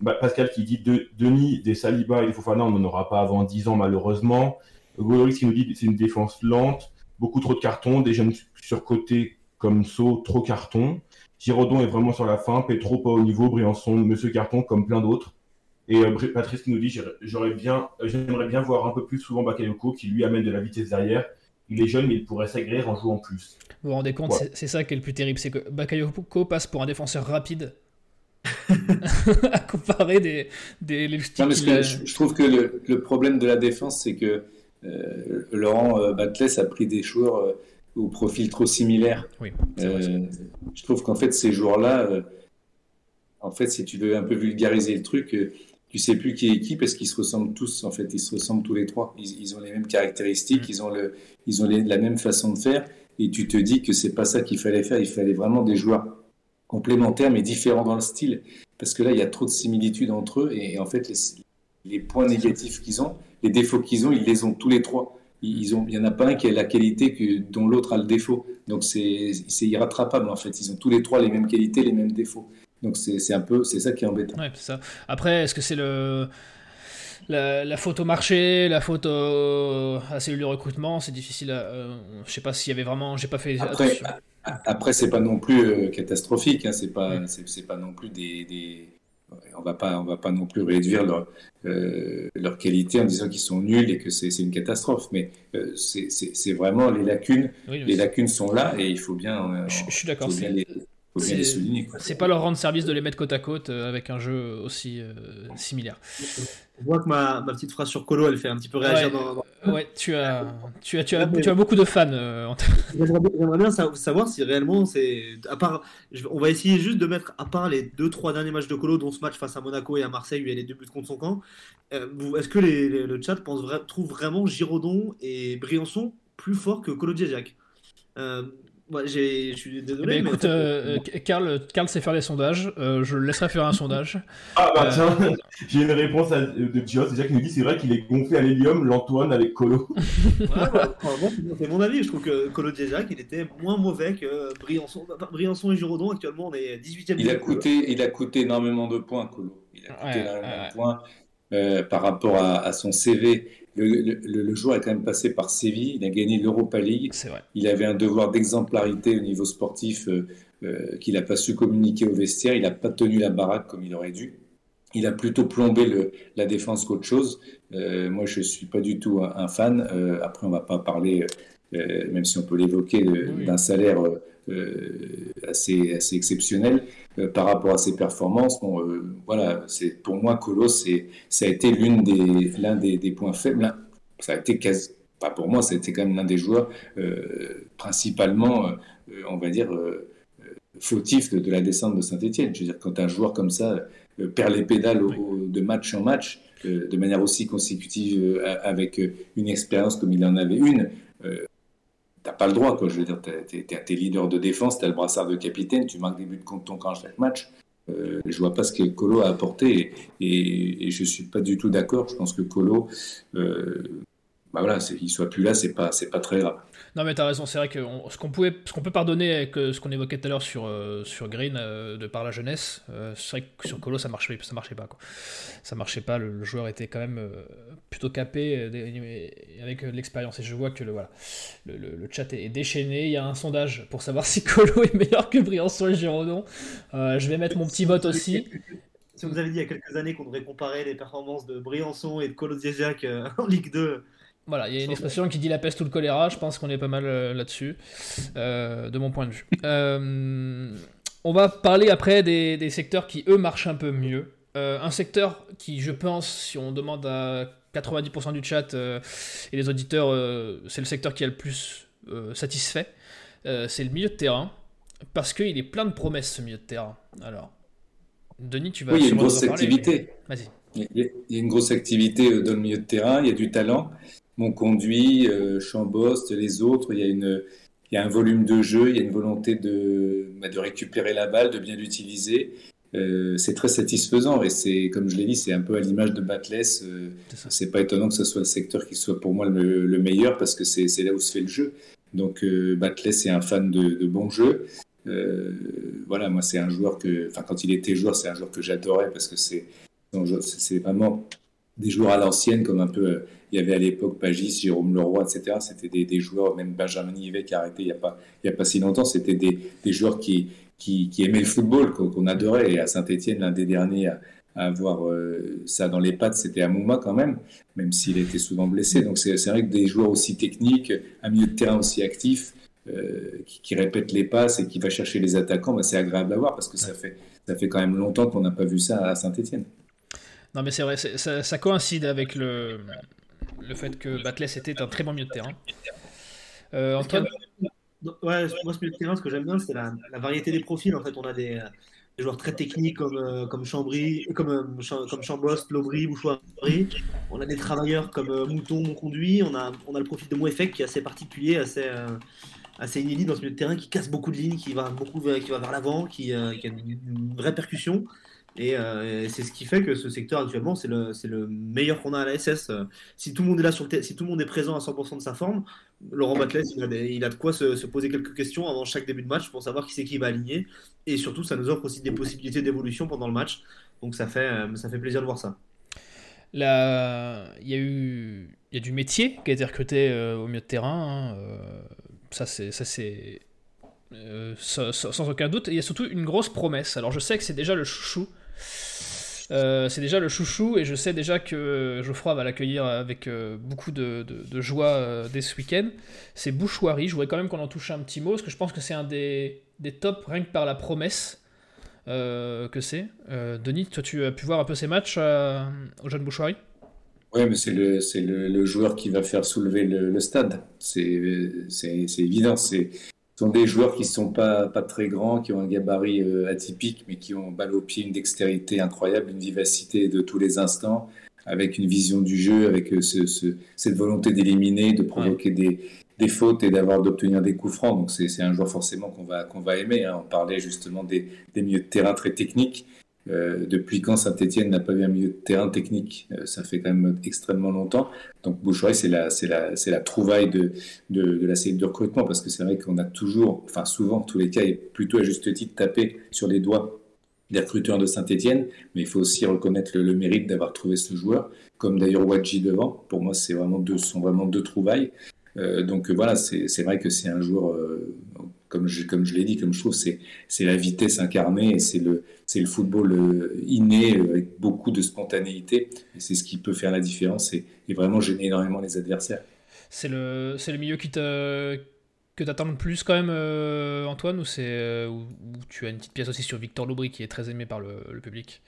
bah, Pascal qui dit de, Denis, des Saliba et des Fofana, on n'en aura pas avant 10 ans malheureusement. Goloris qui nous dit c'est une défense lente, beaucoup trop de cartons, des jeunes surcotés comme So, trop carton. Giraudon est vraiment sur la fin, Petro pas au niveau, Briançon, Monsieur Carton comme plein d'autres. Et euh, Patrice qui nous dit j'aurais bien, j'aimerais bien voir un peu plus souvent Bakayoko qui lui amène de la vitesse derrière. Il est jeune, mais il pourrait s'agréer en jouant plus. Vous vous rendez compte, c'est ça qui est le plus terrible, c'est que Bakayoko passe pour un défenseur rapide à comparer des, des non, je, trouve que le, problème de la défense, c'est que euh, Laurent euh, Batles a pris des joueurs au profil trop similaire. Oui, je trouve qu'en fait, ces joueurs-là, en fait, si tu veux un peu vulgariser le truc, tu sais plus qui est qui parce qu'ils se ressemblent tous en fait ils se ressemblent tous les trois ils, ont les mêmes caractéristiques mm. ils ont le ils ont la même façon de faire et tu te dis que c'est pas ça qu'il fallait faire il fallait vraiment des joueurs complémentaires mais différents dans le style parce que là il y a trop de similitudes entre eux et, en fait les, points négatifs qu'ils ont les défauts qu'ils ont ils les ont tous les trois ils ont, il y en a pas un qui a la qualité que, dont l'autre a le défaut. Donc c'est irrattrapable en fait. Ils ont tous les trois les mêmes qualités, les mêmes défauts. Donc c'est un peu, c'est ça qui est embêtant. Ouais, ça. Après, est-ce que c'est le la, la, faute au marché, la faute à cellule de recrutement, c'est difficile. À, euh, je sais pas s'il y avait vraiment, j'ai pas fait. Après, après c'est pas non plus euh, catastrophique. Hein, c'est pas, c'est pas non plus des, des, on va pas, on va pas non plus réduire leur, euh, leur qualité en disant qu'ils sont nuls et que c'est une catastrophe. Mais c'est vraiment les lacunes. les lacunes sont là et il faut bien. je, suis d'accord. C'est pas leur rendre service de les mettre côte à côte euh, avec un jeu aussi euh, similaire. Je vois que ma, ma, petite phrase sur Colo, elle fait un petit peu réagir. Ouais, dans, ouais tu, as, tu, as, tu, as, tu as beaucoup de fans. Euh, J'aimerais bien savoir si réellement c'est. À part, on va essayer juste de mettre à part les 2-3 derniers matchs de Colo, dont ce match face à Monaco et à Marseille, où il y a les deux buts contre son camp. Est-ce que les, le chat pense, trouve vraiment Giraudon et Briançon plus forts que Colo Diajac je suis désolé. Ben, écoute, euh, Karl, Karl sait faire des sondages. Euh, je le laisserai faire un sondage. Ah bah tiens, euh, j'ai une réponse de Gios déjà qui nous dit c'est vrai qu'il est gonflé à l'hélium, l'Antoine avec Colo. c'est mon avis. Je trouve que Colo Djac, il était moins mauvais que Briançon. Briançon et Giraudon, actuellement, on est 18e. Il a, coûté, il a coûté énormément de points, Colo. Il a coûté énormément de points par rapport à, à son CV le, joueur est quand même passé par Séville, il a gagné l'Europa League. Il avait un devoir d'exemplarité au niveau sportif euh, euh, qu'il n'a pas su communiquer au vestiaire. Il n'a pas tenu la baraque comme il aurait dû. Il a plutôt plombé le, la défense qu'autre chose. Euh, moi, je ne suis pas du tout un, fan. après, on ne va pas parler même si on peut l'évoquer, d'un salaire assez, assez exceptionnel par rapport à ses performances. voilà, c'est pour moi Colo, c'est ça a été l'une des l'un des, des, points faibles. Ça a été quasi, pas pour moi, c'était quand même l'un des joueurs principalement, on va dire fautif de, la descente de Saint-Etienne. Je veux dire, quand un joueur comme ça euh, perd les pédales de match en match, euh, de manière aussi consécutive, euh, avec une expérience comme il en avait une, t'as pas le droit. Quoi. Je veux dire, tu es, leader de défense, tu as le brassard de capitaine, tu marques des buts contre ton camp chaque match. Euh, je vois pas ce que Colo a apporté et, et, je suis pas du tout d'accord. Je pense que Colo, bah voilà, qu'il soit plus là, c'est pas, c'est pas très grave. Non, mais tu as raison, c'est vrai que ce qu'on pouvait, ce qu'on peut pardonner avec euh, ce qu'on évoquait tout à l'heure sur, euh, sur Green, euh, de par la jeunesse, c'est vrai que sur Colo, ça marchait, ça marchait pas. Quoi. Ça marchait pas, le, joueur était quand même plutôt capé avec l'expérience. Et je vois que le, voilà, le, le, chat est déchaîné. Il y a un sondage pour savoir si Colo est meilleur que Briançon et Giraudon. je vais mettre mon petit vote aussi. Si vous avez dit il y a quelques années qu'on devrait comparer les performances de Briançon et de Colo Ziagiac en Ligue 2 voilà, il y a une expression qui dit la peste ou le choléra, je pense qu'on est pas mal euh, là-dessus, euh, de mon point de vue. Euh, on va parler après des, secteurs qui, eux, marchent un peu mieux. un secteur qui, je pense, si on demande à 90% du chat et les auditeurs, c'est le secteur qui est le plus satisfait, c'est le milieu de terrain, parce qu'il est plein de promesses, ce milieu de terrain. Alors, Denis, tu vas... Oui, il y a une grosse activité. Vas-y. Il y a une grosse activité dans le milieu de terrain, il y a du talent mon conduit, euh, Chambost, les autres, il y, a une, il y a un volume de jeu, il y a une volonté de, bah, de récupérer la balle, de bien l'utiliser. Euh, c'est très satisfaisant et c'est, comme je l'ai dit, c'est un peu à l'image de Batless. Euh, c'est pas étonnant que ce soit le secteur qui soit pour moi le, meilleur parce que c'est, là où se fait le jeu. Donc euh, Batless est un fan de, de bons jeux. Euh, voilà, moi c'est un joueur que, enfin quand il était joueur, c'est un joueur que j'adorais parce que c'est, c'est vraiment des joueurs à l'ancienne, comme un peu, euh, il y avait à l'époque Pagis, Jérôme Leroy, etc. C'était des, des, joueurs, même Benjamin Nivet qui a arrêté il n'y a, pas, il y a pas si longtemps, c'était des, des, joueurs qui, qui, qui, aimaient le football, qu'on adorait. Et à Saint-Etienne, l'un des derniers à, avoir euh, ça dans les pattes, c'était Amouma quand même, même s'il était souvent blessé. Donc c'est vrai que des joueurs aussi techniques, un milieu de terrain aussi actif, euh, qui, qui, répète les passes et qui va chercher les attaquants, bah, c'est agréable à voir parce que ça fait, ça fait quand même longtemps qu'on n'a pas vu ça à Saint-Etienne. Non, mais c'est vrai, ça, coïncide avec le, le fait que Batless était un très bon milieu de terrain. Euh, Antoine? Ouais, moi, ce milieu de terrain, ce que j'aime bien, c'est la, variété des profils. En fait, on a des, joueurs très techniques comme, euh, comme Chambry, comme, euh, comme Chambost, Lobry, Bouchoirie. On a des travailleurs comme euh, Mouton, Monconduit. On a, on a le profil de Mouefek qui est assez particulier, assez, assez inédit dans ce milieu de terrain, qui casse beaucoup de lignes, qui va, beaucoup, qui va vers l'avant, qui, qui, a une vraie percussion. Euh, et, c'est ce qui fait que ce secteur actuellement, c'est le, le, meilleur qu'on a à la SS. Si tout le monde est là sur le si tout le monde est présent à 100% de sa forme, Laurent Batles, il a, il a de quoi se, poser quelques questions avant chaque début de match pour savoir qui c'est qui va aligner. Et surtout, ça nous offre aussi des possibilités d'évolution pendant le match. Donc ça fait, euh, ça fait plaisir de voir ça. Là, il y a eu il y a du métier qui a été recruté euh, au milieu de terrain. Hein, ça, c'est. Ça, c'est sans, sans, aucun doute. Il y a surtout une grosse promesse. Alors je sais que c'est déjà le chouchou euh, c'est déjà le chouchou et je sais déjà que Geoffroy va l'accueillir avec euh, beaucoup de, joie euh, dès ce week-end. C'est Bouchoirie. Je voudrais quand même qu'on en touche un petit mot parce que je pense que c'est un des, des tops rien que par la promesse que c'est. Denis, toi tu as pu voir un peu ces matchs au jeune Bouchoirie? Oui, mais c'est le, le, joueur qui va faire soulever le, le stade. C'est évident. C'est sont des joueurs qui ne sont pas, pas très grands, qui ont un gabarit euh, atypique, mais qui ont balle au pied, une dextérité incroyable, une vivacité de tous les instants, avec une vision du jeu, avec euh, ce, cette volonté d'éliminer, de provoquer des, des, fautes et d'avoir d'obtenir des coups francs. Donc c'est un joueur forcément qu'on va, qu'on va aimer. Hein. On parlait justement des, des milieux de terrain très techniques. Euh, depuis quand Saint-Etienne n'a pas vu un milieu de terrain technique euh, Ça fait quand même extrêmement longtemps. Donc Boucherie, c'est la, trouvaille de, la série de recrutement parce que c'est vrai qu'on a toujours, enfin souvent, tous les cas, et plutôt à juste titre, tapé sur les doigts des recruteurs de Saint-Etienne, mais il faut aussi reconnaître le, mérite d'avoir trouvé ce joueur, comme d'ailleurs Wadji devant. Pour moi, c'est vraiment sont vraiment deux trouvailles. Euh, donc voilà, c'est vrai que c'est un joueur comme je, l'ai dit, comme je trouve, c'est, la vitesse incarnée c'est le, football euh, inné euh, avec beaucoup de spontanéité. C'est ce qui peut faire la différence et, vraiment gêner énormément les adversaires. c'est le, milieu qui te que tu attends le plus quand même, Antoine, ou, c'est, ou, tu as une petite pièce aussi sur Victor Lobry qui est très aimé par le public?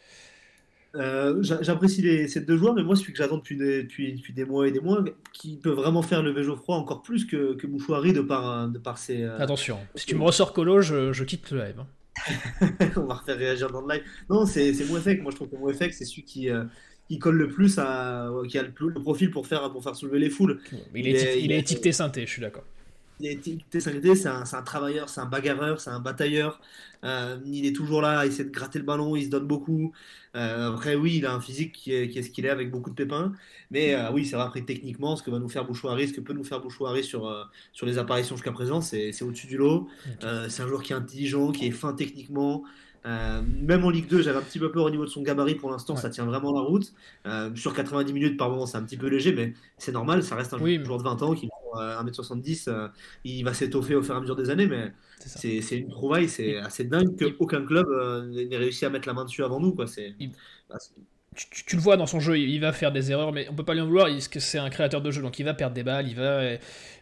Euh, j'apprécie ces deux joueurs, mais moi, celui que j'attends depuis des, depuis, des mois et des mois, qui peut vraiment faire lever Geoffroy encore plus que, que Mouchouari de par, de par ses. Euh, Attention, si tu me ressors Colo, je, je quitte le live. Hein. On va refaire réagir dans le live. Non, c'est Mouefek. Moi, je trouve que Mouefek, c'est celui qui, euh, qui colle le plus, à, qui a le, profil pour faire, pour faire soulever les foules. Il, est, il, est étiqueté synthé, je suis d'accord. C'est un, un, travailleur, c'est un bagarreur, c'est un batailleur. il est toujours là, il essaie de gratter le ballon, il se donne beaucoup. Euh, après, oui, il a un physique qui est, ce qu'il est avec beaucoup de pépins. Mais euh, oui, c'est vrai, après, techniquement, ce que va nous faire Bouchouari, ce que peut nous faire Bouchouari sur, euh, sur les apparitions jusqu'à présent, c'est au-dessus du lot. c'est un joueur qui est intelligent, qui est fin techniquement. Même en Ligue 2, j'avais un petit peu peur au niveau de son gabarit pour l'instant, ça tient vraiment la route. sur 90 minutes par moment, c'est un petit peu léger, mais c'est normal, ça reste un joueur de 20 ans qui prend 1m70, il va s'étoffer au fur et à mesure des années, mais c'est une trouvaille, c'est assez dingue qu'aucun club euh, n'ait réussi à mettre la main dessus avant nous. Quoi. Bah, tu, le vois dans son jeu, il va faire des erreurs, mais on peut pas lui en vouloir, c'est un créateur de jeu, donc il va perdre des balles, il va,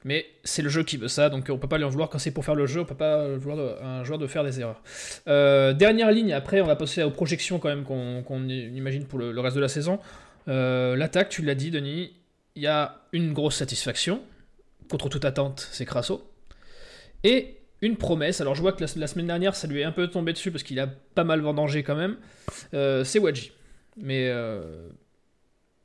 mais c'est le jeu qui veut ça, donc on peut pas lui en vouloir quand c'est pour faire le jeu, on peut pas vouloir un joueur de faire des erreurs. Euh, dernière ligne, après on va passer aux projections quand même qu'on imagine pour le, reste de la saison. Euh, l'attaque, tu l'as dit Denis, il y a une grosse satisfaction, contre toute attente, c'est Crasso. Et une promesse. Alors je vois que la, semaine dernière, ça lui est un peu tombé dessus parce qu'il a pas mal vendangé quand même. Euh, c'est Wadji. Mais euh,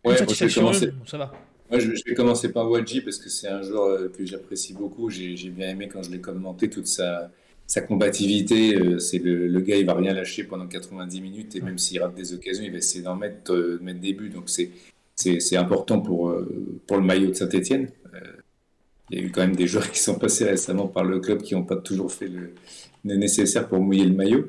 ouais, je vais commencer. ça va. je, vais commencer par Wadji parce que c'est un joueur euh, que j'apprécie beaucoup. J'ai bien aimé quand je l'ai commenté toute sa, sa combativité. Euh, c'est le, gars, il va rien lâcher pendant 90 minutes et même s'il rate des occasions, il va essayer d'en mettre, mettre des buts. Donc c'est important pour, pour le maillot de Saint-Etienne il y a eu quand même des joueurs qui sont passés récemment par le club qui n'ont pas toujours fait le, nécessaire pour mouiller le maillot.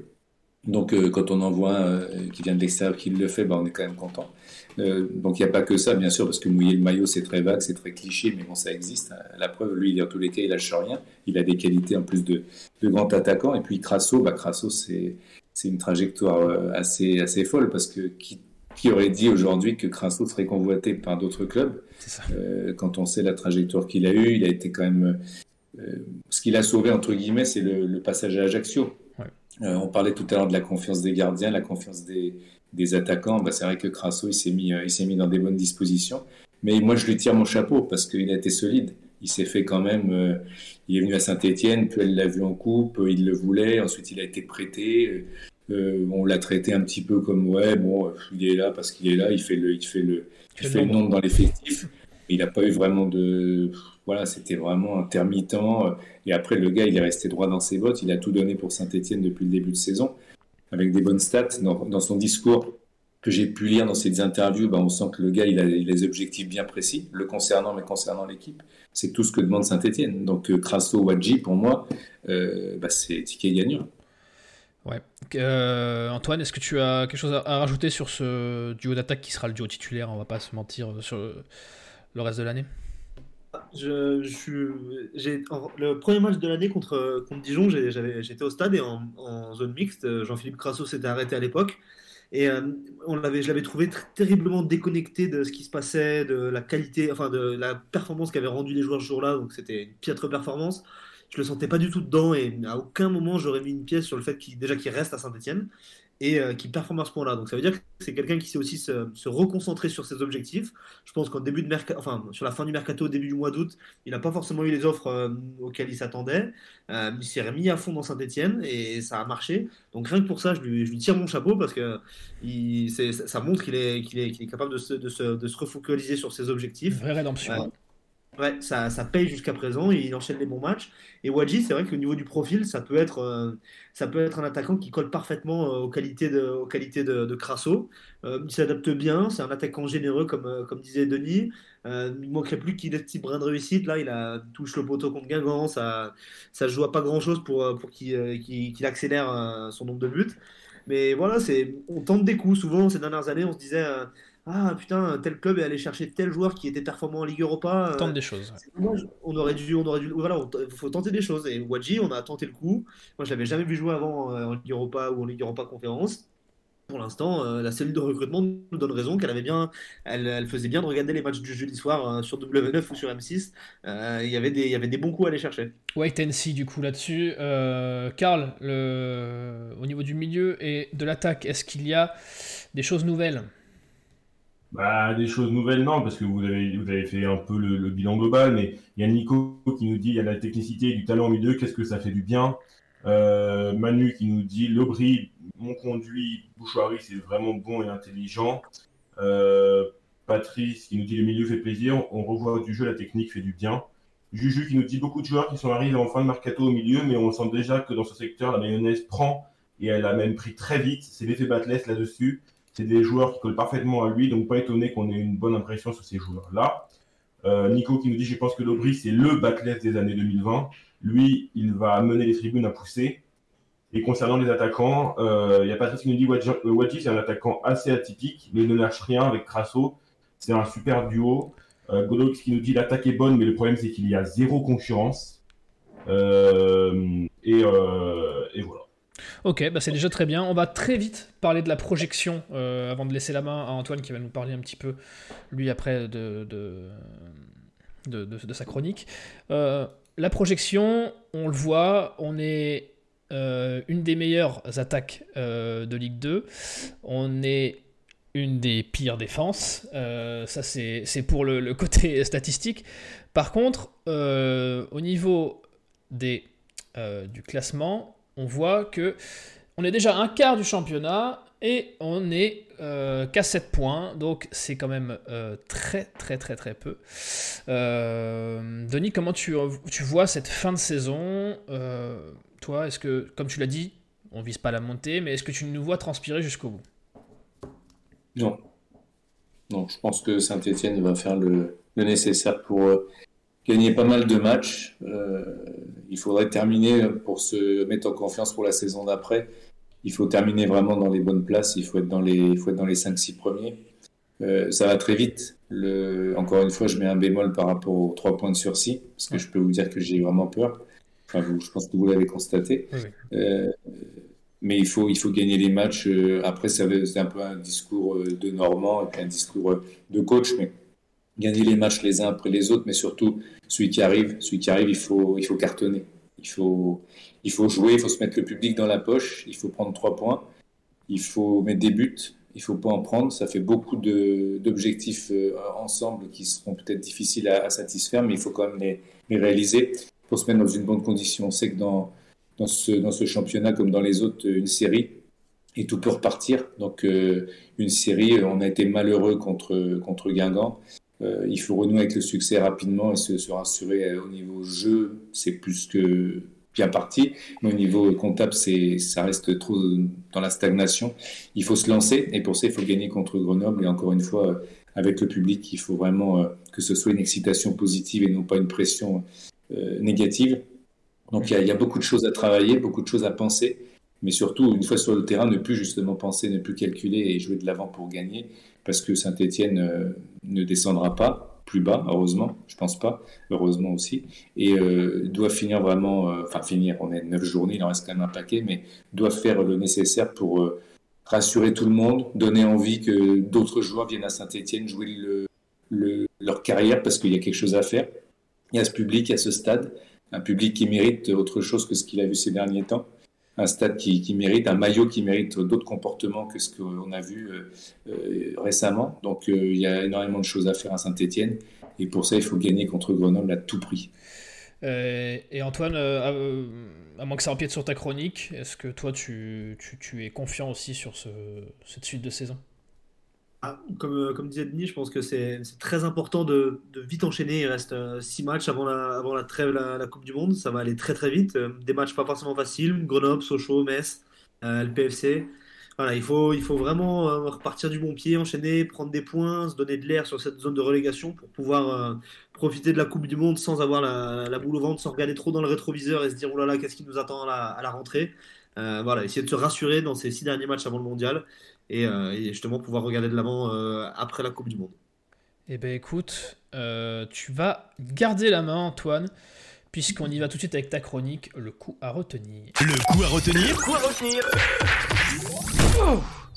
Donc, euh, quand on en voit un euh, qui vient de l'extérieur qui le fait, ben, on est quand même content. Euh, donc, il n'y a pas que ça, bien sûr, parce que mouiller le maillot, c'est très vague, c'est très cliché, mais bon, ça existe. La preuve, lui, dans tous les cas, il lâche rien. Il a des qualités en plus de, de grand attaquant. Et puis, Crasso, bah, Crasso c'est une trajectoire assez, assez folle, parce que qui, qui aurait dit aujourd'hui que Crasso serait convoité par d'autres clubs? Quand on sait la trajectoire qu'il a eue, il a été quand même. Ce qu'il a sauvé, entre guillemets, c'est le, passage à Ajaccio. Euh, on parlait tout à l'heure de la confiance des gardiens, la confiance des, des attaquants. Bah, c'est vrai que Crasso, il s'est mis, il s'est mis dans des bonnes dispositions. Mais moi, je lui tire mon chapeau parce qu'il a été solide. Il s'est fait quand même. il est venu à Saint-Etienne, puis elle l'a vu en coupe, il le voulait. Ensuite, il a été prêté. Euh, on l'a traité un petit peu comme ouais, bon, il est là parce qu'il est là, il fait le, il fait le, il fait le nombre dans l'effectif. Il n'a pas eu vraiment de, voilà, c'était vraiment intermittent. Et après, le gars, il est resté droit dans ses bottes. Il a tout donné pour Saint-Etienne depuis le début de saison, avec des bonnes stats. Dans, son discours que j'ai pu lire dans ses interviews, ben, on sent que le gars, il a les objectifs bien précis, le concernant, mais concernant l'équipe. C'est tout ce que demande Saint-Etienne. Donc, euh, Crasso, Wadji, pour moi, euh, bah, c'est ticket gagnant. Ouais. Euh, Antoine, est-ce que tu as quelque chose à, rajouter sur ce duo d'attaque qui sera le duo titulaire? On va pas se mentir sur le, reste de l'année? Je, j'ai, le premier match de l'année contre, contre Dijon, j'étais au stade et en, zone mixte. Jean-Philippe Crasso s'était arrêté à l'époque. Et euh, on l'avait, je l'avais trouvé terriblement déconnecté de ce qui se passait, de la qualité, enfin de la performance qu'avaient rendu les joueurs ce jour-là. Donc c'était une piètre performance je le sentais pas du tout dedans et à aucun moment j'aurais mis une pièce sur le fait qu'il déjà qu'il reste à Saint-Etienne et euh, qu'il performe à ce point-là. Donc ça veut dire que c'est quelqu'un qui sait aussi se, reconcentrer sur ses objectifs. Je pense qu'en début de mercato, enfin sur la fin du mercato, début du mois d'août, il n'a pas forcément eu les offres euh, auxquelles il s'attendait. Euh, il s'est remis à fond dans Saint-Etienne et ça a marché. Donc rien que pour ça, je lui, tire mon chapeau parce que il, ça montre qu'il est, qu'il est, est, capable de se, de, se, de se refocaliser sur ses objectifs. Vraie rédemption. Ouais, ça, ça paye jusqu'à présent et il enchaîne les bons matchs. Et Wadji, c'est vrai qu'au niveau du profil, ça peut être, euh, ça peut être un attaquant qui colle parfaitement euh, aux qualités de, aux qualités de, Crasso. Euh, il s'adapte bien, c'est un attaquant généreux, comme, comme disait Denis. il ne manquerait plus qu'il ait petit brin de réussite. Là, il touche le poteau contre Guingamp, ça ne joue à pas grand-chose pour, pour qu'il accélère son nombre de buts. Mais voilà, on tente des coups. Souvent, ces dernières années, on se disait ah putain, tel club est allé chercher tel joueur qui était performant en Ligue Europa. Euh, tente des choses. On aurait dû, on aurait dû, voilà, il faut tenter des choses. Et Wadji, on a tenté le coup. Moi, je l'avais jamais vu jouer avant euh, en Ligue Europa ou en Ligue Europa conférence. pour l'instant, euh, la cellule de recrutement nous donne raison qu'elle avait bien, elle, faisait bien de regarder les matchs du jeudi soir euh, sur W9 ou sur M6. Euh, il, y avait des, il y avait des bons coups à aller chercher. Wait and see du coup là-dessus. Karl, le... au niveau du milieu et de l'attaque, est-ce qu'il y a des choses nouvelles? Bah, des choses nouvelles, non, parce que vous avez, vous avez fait un peu le, bilan global, mais il y a Nico qui nous dit il y a la technicité et du talent au milieu, qu'est-ce que ça fait du bien? Euh, Manu qui nous dit Lobry, mon conduit, Bouchoirie, c'est vraiment bon et intelligent. Euh, Patrice qui nous dit le milieu fait plaisir, on revoit du jeu, la technique fait du bien. Juju qui nous dit beaucoup de joueurs qui sont arrivés en fin de mercato au milieu, mais on sent déjà que dans ce secteur, la mayonnaise prend et elle a même pris très vite. C'est l'effet Batless là-dessus. C'est des joueurs qui collent parfaitement à lui, donc pas étonné qu'on ait une bonne impression sur ces joueurs-là. Euh, Nico qui nous dit Je pense que Lobry, c'est le Batless des années 2020. Lui, il va mener les tribunes à pousser. Et concernant les attaquants, euh, il y a Patrice qui nous dit Wadji, c'est un attaquant assez atypique, mais ne lâche rien avec Crasso. C'est un super duo. Euh, Godox qui nous dit l'attaque est bonne, mais le problème c'est qu'il y a zéro concurrence. Euh, et, voilà. Ok, bah c'est déjà très bien. On va très vite parler de la projection avant de laisser la main à Antoine qui va nous parler un petit peu, lui, après de, de, de sa chronique la projection, on le voit, on est euh, une des meilleures attaques euh, de Ligue 2. On est une des pires défenses. Euh, ça, c'est pour le, côté statistique. Par contre, au niveau des, du classement, on voit que on est déjà un quart du championnat et on est euh, qu'à 7 points, donc c'est quand même euh, très très très très peu. Euh, Denis, comment tu, vois cette fin de saison? Toi, est-ce que, comme tu l'as dit, on vise pas la montée, mais est-ce que tu nous vois transpirer jusqu'au bout? Non. Non, je pense que Saint-Etienne va faire le nécessaire pour gagner pas mal de matchs. il faudrait terminer pour se mettre en confiance pour la saison d'après il faut terminer vraiment dans les bonnes places, il faut être dans les, il faut être dans les 5-6 premiers. Euh, ça va très vite. Le, encore une fois, je mets un bémol par rapport aux 3 points de sursis, parce que je peux vous dire que j'ai vraiment peur. Enfin, vous, je pense que vous l'avez constaté. Euh, mais il faut, il faut gagner les matchs. Euh, après, c'est un peu un discours de Normand et un discours de coach, mais gagner les matchs les uns après les autres, mais surtout celui qui arrive, celui qui arrive, il faut, il faut cartonner. Il faut, il faut jouer, il faut se mettre le public dans la poche, il faut prendre trois points, il faut mettre des buts, il faut pas en prendre. Ça fait beaucoup d'objectifs euh, ensemble qui seront peut-être difficiles à, satisfaire, mais il faut quand même les, réaliser pour se mettre dans une bonne condition. On sait que dans, dans, ce, dans ce championnat, comme dans les autres, une série, et tout peut repartir. Donc euh, une série, on a été malheureux contre, contre Guingamp. Euh, il faut renouer avec le succès rapidement et se, rassurer au niveau jeu. C'est plus que bien parti. Mais au niveau comptable, ça reste trop dans la stagnation. Il faut se lancer et pour ça, il faut gagner contre Grenoble. Et encore une fois, avec le public, il faut vraiment euh, que ce soit une excitation positive et non pas une pression euh, négative. Donc il y, a, beaucoup de choses à travailler, beaucoup de choses à penser. Mais surtout, une fois sur le terrain, ne plus justement penser, ne plus calculer et jouer de l'avant pour gagner, parce que Saint-Etienne euh, ne descendra pas plus bas, heureusement, je pense pas, heureusement aussi, et euh, doit finir vraiment, euh, enfin finir, on est neuf journées, il en reste quand même un paquet, mais doit faire le nécessaire pour rassurer tout le monde, donner envie que d'autres joueurs viennent à Saint-Etienne jouer le, leur carrière parce qu'il y a quelque chose à faire. Il y a ce public, a ce stade, un public qui mérite autre chose que ce qu'il a vu ces derniers temps un stade qui, mérite, un maillot qui mérite d'autres comportements que ce qu'on a vu euh, euh, récemment. Donc euh, il y a énormément de choses à faire à Saint-Etienne. Et pour ça, il faut gagner contre Grenoble à tout prix. et Antoine, à, moins que ça empiète sur ta chronique, est-ce que toi, tu, es confiant aussi sur ce, cette suite de saison? Comme, euh, comme, disait Denis, je pense que c'est très important de, vite enchaîner. Il reste 6 euh, matchs avant la, Coupe du Monde. Ça va aller très très vite. Euh, des matchs pas forcément faciles. Grenoble, Sochaux, Metz, le PFC. Voilà, il faut, vraiment repartir du bon pied, enchaîner, prendre des points, se donner de l'air sur cette zone de relégation pour pouvoir profiter de la Coupe du Monde sans avoir la, boule au ventre, sans regarder trop dans le rétroviseur et se dire oh là là, qu'est-ce qui nous attend à la, à la rentrée. voilà, essayer de se rassurer dans ces six derniers matchs avant le mondial euh, et, justement pouvoir regarder de l'avant euh, après la Coupe du Monde. Eh ben écoute, euh, tu vas garder la main Antoine, puisqu'on y va tout de suite avec ta chronique, le coup à retenir. Le coup à retenir, coup à retenir.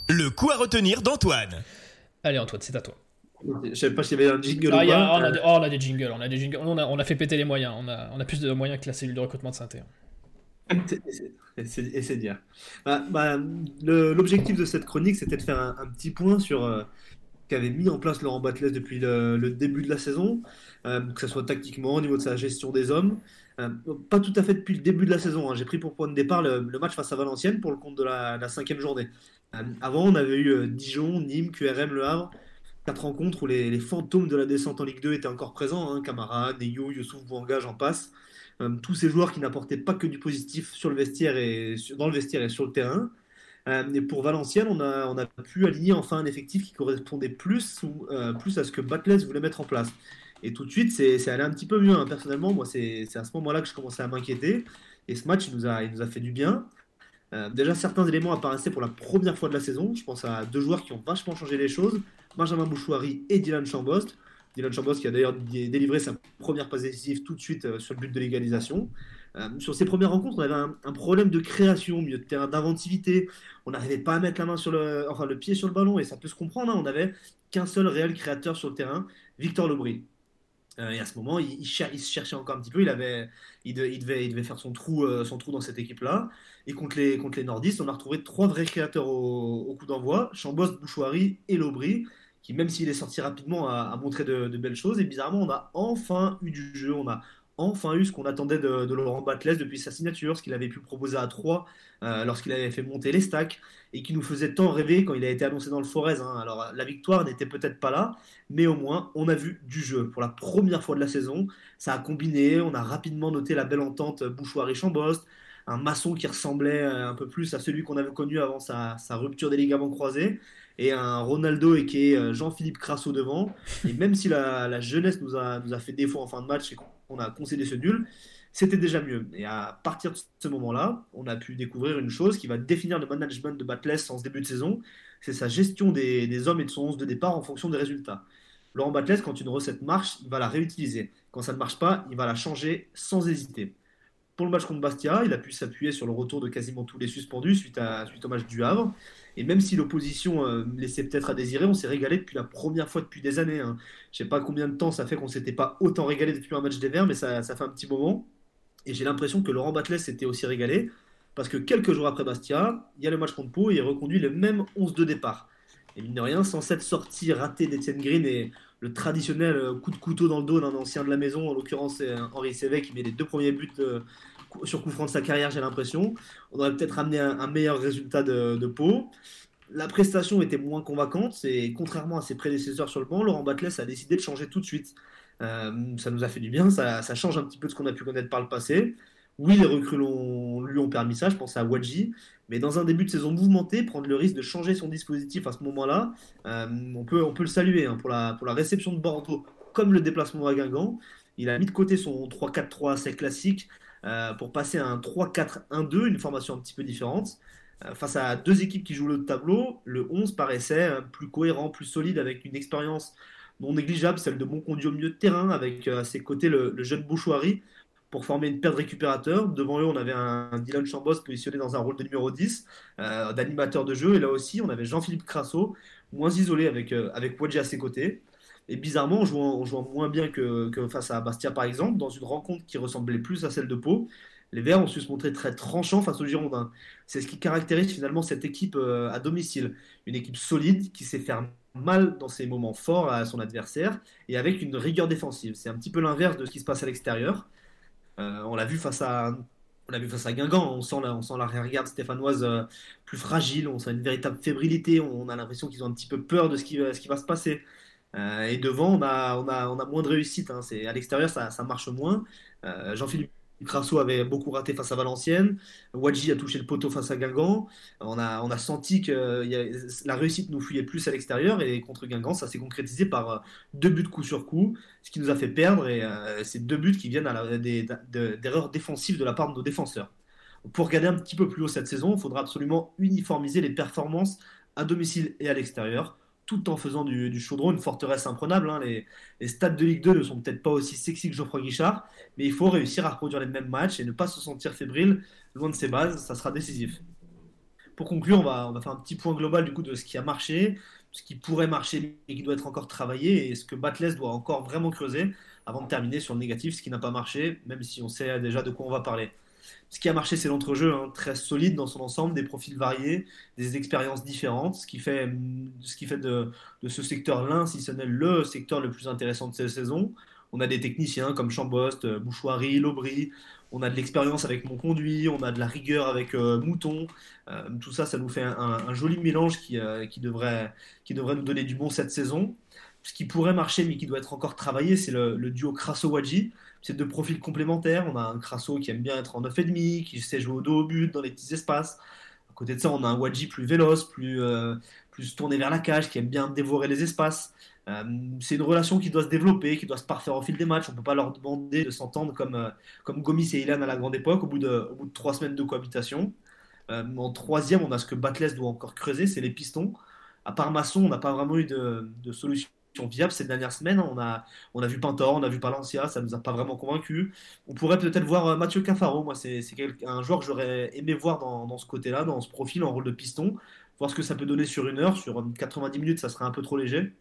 Le coup à retenir d'Antoine. Allez Antoine, c'est à toi. Je savais pas s'il y avait un jingle ah, ou pas. Oh, on, a des, oh, on, a des, jingles, on a des jingles. On a, on a fait péter les moyens. On a, on a plus de moyens que la cellule de recrutement de synthé. Et c'est dire. Bah, bah, L'objectif de cette chronique, c'était de faire un, petit point sur euh, qu'avait mis en place Laurent Batles depuis le, début de la saison, euh, que ce soit tactiquement, au niveau de sa gestion des hommes. Euh, pas tout à fait depuis le début de la saison. Hein. J'ai pris pour point de départ le, match face à Valenciennes pour le compte de la, cinquième journée. avant, on avait eu Dijon, Nîmes, QRM, Le Havre. Quatre rencontres où les, fantômes de la descente en Ligue 2 étaient encore présents. Hein. Camara, Neyo, Youssouf Bouanga, j'en passe. Euh, tous ces joueurs qui n'apportaient pas que du positif sur le vestiaire et dans le vestiaire et sur le terrain. Euh, et pour Valenciennes, on a, on a pu aligner enfin un effectif qui correspondait plus, euh, plus à ce que Batles voulait mettre en place. Et tout de suite, c'est allé un petit peu mieux. Hein. Personnellement, moi, c'est à ce moment-là que je commençais à m'inquiéter. Et ce match, il nous a, il nous a fait du bien. déjà, certains éléments apparaissaient pour la première fois de la saison. Je pense à deux joueurs qui ont vachement changé les choses Benjamin Bouchouari et Dylan Chambost. Dylan Chambos qui a d'ailleurs délivré sa première passe décisive tout de suite euh, sur le but de l'égalisation. Euh, sur ces premières rencontres, on avait un, problème de création, milieu de terrain, d'inventivité. On n'arrivait pas à mettre la main sur le, enfin le pied sur le ballon et ça peut se comprendre. Hein. on n'avait qu'un seul réel créateur sur le terrain, Victor Lobry. Euh, et à ce moment, il, se cherchait encore un petit peu. Il, avait, il, devait, faire son trou, dans cette équipe-là. Et contre les, contre les nordistes, on a retrouvé trois vrais créateurs au, coup d'envoi Chambos, Bouchouari et Lobry qui, même s'il est sorti rapidement, a, montré de, belles choses. Et bizarrement, on a enfin eu du jeu, on a enfin eu ce qu'on attendait de, Laurent Batles depuis sa signature, ce qu'il avait pu proposer à 3 euh, lorsqu'il avait fait monter les stacks, et qui nous faisait tant rêver quand il a été annoncé dans le Forez. Hein. Alors la victoire n'était peut-être pas là, mais au moins on a vu du jeu. Pour la première fois de la saison, ça a combiné, on a rapidement noté la belle entente bouchoir et Chambost, un maçon qui ressemblait euh, un peu plus à celui qu'on avait connu avant sa, sa rupture des ligaments croisés et un Ronaldo et qui est euh, Jean-Philippe Crasso devant. Et même si la, jeunesse nous a, fait défaut en fin de match et qu'on a concédé ce nul, c'était déjà mieux. Et à partir de ce moment-là, on a pu découvrir une chose qui va définir le management de Batless en ce début de saison, c'est sa gestion des, hommes et de son 11 de départ en fonction des résultats. Laurent Batless, quand une recette marche, il va la réutiliser. Quand ça ne marche pas, il va la changer sans hésiter. Pour le match contre Bastia, il a pu s'appuyer sur le retour de quasiment tous les suspendus suite, à, suite au match du Havre. Et même si l'opposition euh, laissait peut-être à désirer, on s'est régalé depuis la première fois depuis des années. Hein. Je ne sais pas combien de temps ça fait qu'on s'était pas autant régalé depuis un match des Verts, mais ça, fait un petit moment. Et j'ai l'impression que Laurent Batles s'était aussi régalé, parce que quelques jours après Bastia, il y a le match contre Pau et il reconduit le même 11 de départ. Et mine de rien, sans cette sortie ratée d'Etienne Green et le traditionnel euh, coup de couteau dans le dos d'un ancien de la maison, en l'occurrence Henri Sévec, qui met les deux premiers buts euh, sur coup franc de sa carrière, j'ai l'impression. On aurait peut-être amené un, meilleur résultat de, de Pau. La prestation était moins convaincante et contrairement à ses prédécesseurs sur le banc, Laurent Batles a décidé de changer tout de suite. Euh, ça nous a fait du bien, ça, change un petit peu de ce qu'on a pu connaître par le passé. Oui, les recrues lui ont permis ça, je pense à Wadji, mais dans un début de saison mouvementé, prendre le risque de changer son dispositif à ce moment-là, euh, on, peut, le saluer hein, pour, la, réception de Bordeaux comme le déplacement à Guingamp. Il a mis de côté son 3-4-3 assez classique euh, pour passer à un 3-4-1-2, une formation un petit peu différente. Euh, face à deux équipes qui jouent le tableau, le 11 paraissait plus cohérent, plus solide, avec une expérience non négligeable, celle de bon conduit au milieu de terrain, avec à ses côtés le, jeune Bouchouari pour former une paire de récupérateurs. Devant eux, on avait un, Dylan Chambos positionné dans un rôle de numéro 10, d'animateur de jeu. Et là aussi, on avait Jean-Philippe Crasso, moins isolé avec, avec Wadji à ses côtés. Et bizarrement, en jouant, moins bien que, face à Bastia, par exemple, dans une rencontre qui ressemblait plus à celle de Pau, les Verts ont su se montrer très tranchants face aux Girondins. C'est ce qui caractérise finalement cette équipe euh, à domicile. Une équipe solide qui sait faire mal dans ses moments forts à son adversaire et avec une rigueur défensive. C'est un petit peu l'inverse de ce qui se passe à l'extérieur. Euh, on l'a vu face à on l'a vu face à Guingamp, on sent la, on sent la garde stéphanoise euh, plus fragile, on sent une véritable fébrilité, on a l'impression qu'ils ont un petit peu peur de ce qui, ce qui va se passer. Euh, et devant, on a, on, a, on a moins de réussite. Hein. C'est, à l'extérieur, ça, ça marche moins. Euh, Jean-Philippe Crasso avait beaucoup raté face à Valenciennes. Wadji a touché le poteau face à Guingamp. On a, senti que la réussite nous fuyait plus à l'extérieur. Et contre Guingamp, ça s'est concrétisé par euh, deux buts coup sur coup, ce qui nous a fait perdre. Et euh, c'est deux buts qui viennent d'erreurs défensives de la part de nos défenseurs. Pour regarder un petit peu plus haut cette saison, il faudra absolument uniformiser les performances à domicile et à l'extérieur tout en faisant du, chaudron une forteresse imprenable. Hein. Les, stades de Ligue 2 ne sont peut-être pas aussi sexy que Geoffroy Guichard, mais il faut réussir à reproduire les mêmes matchs et ne pas se sentir fébrile loin de ses bases, ça sera décisif. Pour conclure, on va, on va faire un petit point global du coup de ce qui a marché, ce qui pourrait marcher et qui doit être encore travaillé, et ce que Batless doit encore vraiment creuser avant de terminer sur le négatif, ce qui n'a pas marché, même si on sait déjà de quoi on va parler. Ce qui a marché, c'est l'entrejeu, hein, très solide dans son ensemble, des profils variés, des expériences différentes, ce qui fait, ce qui fait de, ce secteur l'un, si ce n'est le secteur le plus intéressant de cette saison. On a des techniciens comme Chambost, Bouchoirie, Lobry, on a de l'expérience avec mon conduit, on a de la rigueur avec euh, Mouton. Euh, tout ça, ça nous fait un, joli mélange qui, euh, qui, devrait, qui devrait nous donner du bon cette saison. Ce qui pourrait marcher, mais qui doit être encore travaillé, c'est le, duo Crasso-Wadji. C'est deux profils complémentaires. On a un Crasso qui aime bien être en 9,5, qui sait jouer au dos au but, dans les petits espaces. À côté de ça, on a un Wadji plus véloce, plus, plus tourné vers la cage, qui aime bien dévorer les espaces. Euh, c'est une relation qui doit se développer, qui doit se parfaire au fil des matchs. On ne peut pas leur demander de s'entendre comme, euh, comme Gomis et Ilan à la grande époque au bout de, au bout de trois semaines de cohabitation. Euh, en troisième, on a ce que Batless doit encore creuser, c'est les pistons. À part Masson, on n'a pas vraiment eu de, de, solution viable ces dernières semaines. On a, on a vu Pintor, on a vu Palencia, ça nous a pas vraiment convaincu. On pourrait peut-être voir Mathieu Cafaro. Moi, c'est un joueur que j'aurais aimé voir dans, dans ce côté-là, dans ce profil en rôle de piston. Voir ce que ça peut donner sur une heure. Sur 90 minutes, ça serait un peu trop léger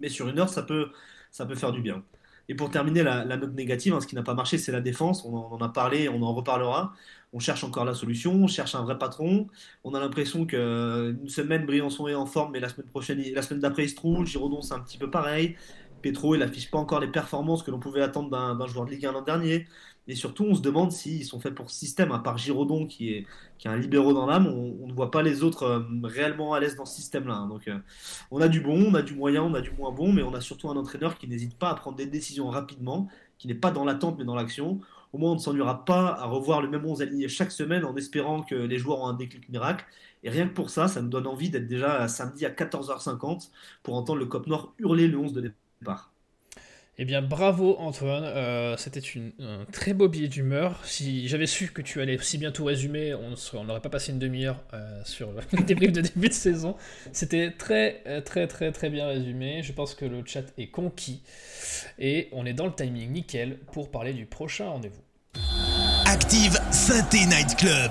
mais sur une heure, ça peut, ça peut faire du bien. Et pour terminer, la, note négative, hein, ce qui n'a pas marché, c'est la défense. On en, a parlé, on en reparlera. On cherche encore la solution, on cherche un vrai patron. On a l'impression qu'une semaine, Briançon est en forme, mais la semaine prochaine, la semaine d'après, il se trouve. Girodon, c'est un petit peu pareil. Petro, il n'affiche pas encore les performances que l'on pouvait attendre d'un joueur de Ligue 1 l'an dernier. Et surtout, on se demande s'ils sont faits pour ce système, à part Giraudon qui est, qui est un libéraux dans l'âme, on, ne voit pas les autres euh, réellement à l'aise dans ce système-là. Hein. Donc, euh, on a du bon, on a du moyen, on a du moins bon, mais on a surtout un entraîneur qui n'hésite pas à prendre des décisions rapidement, qui n'est pas dans l'attente mais dans l'action. Au moins, on ne s'ennuiera pas à revoir le même 11 aligné chaque semaine en espérant que les joueurs ont un déclic miracle. Et rien que pour ça, ça me donne envie d'être déjà samedi à 14h50 pour entendre le Cop Noir hurler le 11 de départ. Eh bien, bravo Antoine, euh, c'était un très beau billet d'humeur. Si j'avais su que tu allais si bien tout résumer, on n'aurait pas passé une demi-heure euh, sur le débrief de début de saison. C'était très, euh, très, très, très bien résumé. Je pense que le chat est conquis et on est dans le timing nickel pour parler du prochain rendez-vous. Active Synthé Night Club.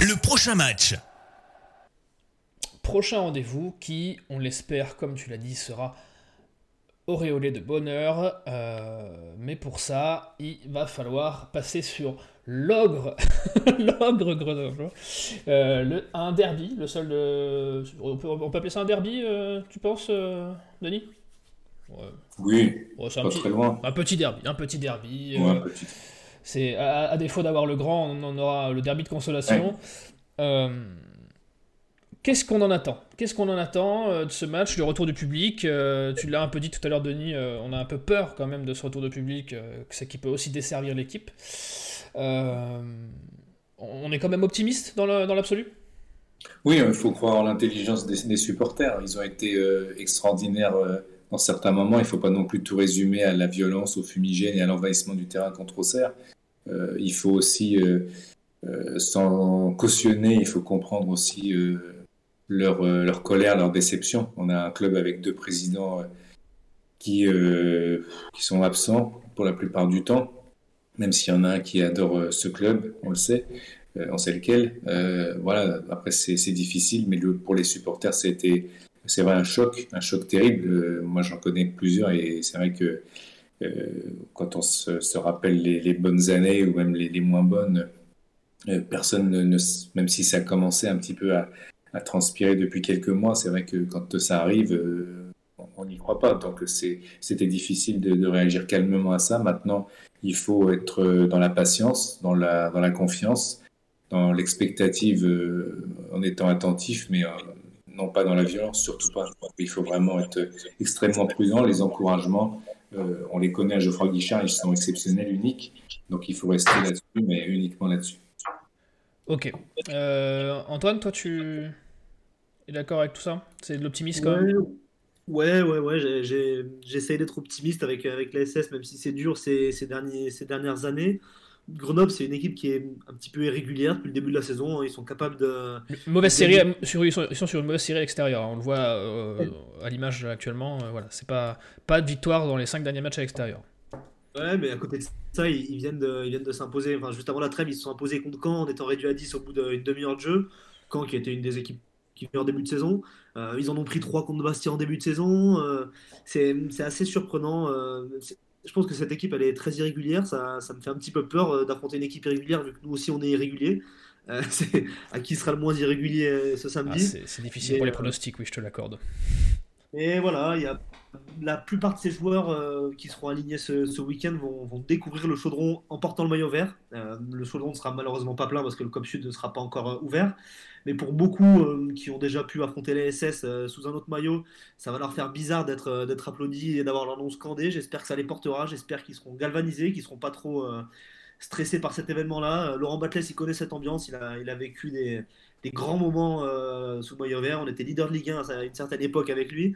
Le prochain match. Prochain rendez-vous qui, on l'espère, comme tu l'as dit, sera auréolé de bonheur, euh, mais pour ça, il va falloir passer sur l'ogre, l'ogre Grenoble, euh, le, un derby, le seul de... On peut, appeler ça un derby, euh, tu penses, Denis? Oui, pas petit, très loin. Un petit derby, un petit derby. C'est à, défaut d'avoir le grand, on aura le derby de consolation. Qu'est-ce qu'on en attend? Qu'est-ce qu'on en attend euh, de ce match, le retour du public euh, Tu l'as un peu dit tout à l'heure, Denis, euh, on a un peu peur quand même de ce retour de public, que c'est qui peut aussi desservir l'équipe. on est quand même optimiste dans l'absolu? Oui, il faut croire en l'intelligence des, supporters. Ils ont été extraordinaires dans certains moments. Il ne faut pas non plus tout résumer à la violence, au fumigène et à l'envahissement du terrain contre Auxerre. il faut aussi, sans cautionner, il faut comprendre aussi leur, euh, leur colère, leur déception. On a un club avec deux présidents euh, qui, euh, qui sont absents pour la plupart du temps, même s'il y en a un qui adore ce club, on le sait, on sait lequel. voilà, après c'est difficile, mais pour les supporters, c'était c'est vrai un choc, un choc terrible. moi j'en connais plusieurs et c'est vrai que quand on se, rappelle les, bonnes années ou même les, moins bonnes, personne ne, même si ça commençait un petit peu à, à transpirer depuis quelques mois. C'est vrai que quand ça arrive, euh, on n'y croit pas. Donc c'était difficile de, réagir calmement à ça. Maintenant, il faut être dans la patience, dans la, confiance, dans l'expectative, euh, en étant attentif, mais euh, non pas dans la violence, surtout pas. Il faut vraiment être extrêmement prudent. Les encouragements, on les connaît à Geoffroy Guichard, ils sont exceptionnels, uniques. Donc il faut rester là-dessus, mais uniquement là-dessus. Ok. Antoine, toi, tu, est d'accord avec tout ça? C'est de l'optimisme quand même? Ouais, ouais, ouais. J'essaie d'être optimiste avec, avec la SS, même si c'est dur ces, ces, derniers, ces dernières années. Grenoble, c'est une équipe qui est un petit peu irrégulière depuis le début de la saison. Ils sont capables de. Mauvaise série, sur, ils, sont, sur une mauvaise série extérieure. On le voit euh, à l'image actuellement. Euh, voilà, c'est pas, pas de victoire dans les cinq derniers matchs à l'extérieur. Ouais, mais à côté de ça, ils, viennent de, ils viennent de s'imposer. Enfin, juste avant la trêve, ils se sont imposés contre Caen en étant réduits à 10 au bout d'une demi-heure de jeu. Caen qui était une des équipes qui en début de saison. ils en ont pris trois contre Bastia en début de saison. c'est assez surprenant. je pense que cette équipe elle est très irrégulière. Ça, ça me fait un petit peu peur d'affronter une équipe irrégulière vu que nous aussi on est irrégulier. à qui sera le moins irrégulier ce samedi. Ah, c'est difficile pour les pronostics, oui, je te l'accorde. Et voilà, il y a la plupart de ces joueurs euh, qui seront alignés ce, week-end vont, découvrir le chaudron en portant le maillot vert. Euh, le chaudron ne sera malheureusement pas plein parce que le COP Sud ne sera pas encore euh, ouvert. Mais pour beaucoup qui ont déjà pu affronter les SS sous un autre maillot, ça va leur faire bizarre d'être d'être applaudis et d'avoir leur nom scandé. J'espère que ça les portera. J'espère qu'ils seront galvanisés, qu'ils seront pas trop stressés par cet événement-là. Laurent Batles, il connaît cette ambiance. Il a, vécu des, grands moments sous maillot vert. On était leader de Ligue 1 à une certaine époque avec lui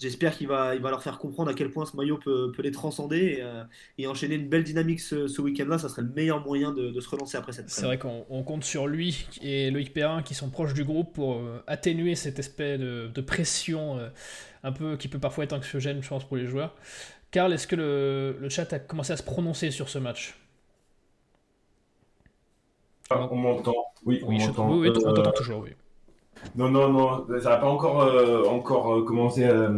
j'espère qu'il va, il va leur faire comprendre à quel point ce maillot peut, peut les transcender euh, et, enchaîner une belle dynamique ce, week-end-là. Ça serait le meilleur moyen de, se relancer après cette C'est vrai qu'on compte sur lui et Loïc Perrin qui sont proches du groupe pour euh, atténuer cet aspect de, pression euh, un peu qui peut parfois être anxiogène, je pense, pour les joueurs. Karl, est-ce que le, le, chat a commencé à se prononcer sur ce match? Ah, On m'entend. Oui, on m'entend. Oui, oui, on t'entend toujours, oui. Non, non, non, ça n'a pas encore, euh, encore euh, commencé à,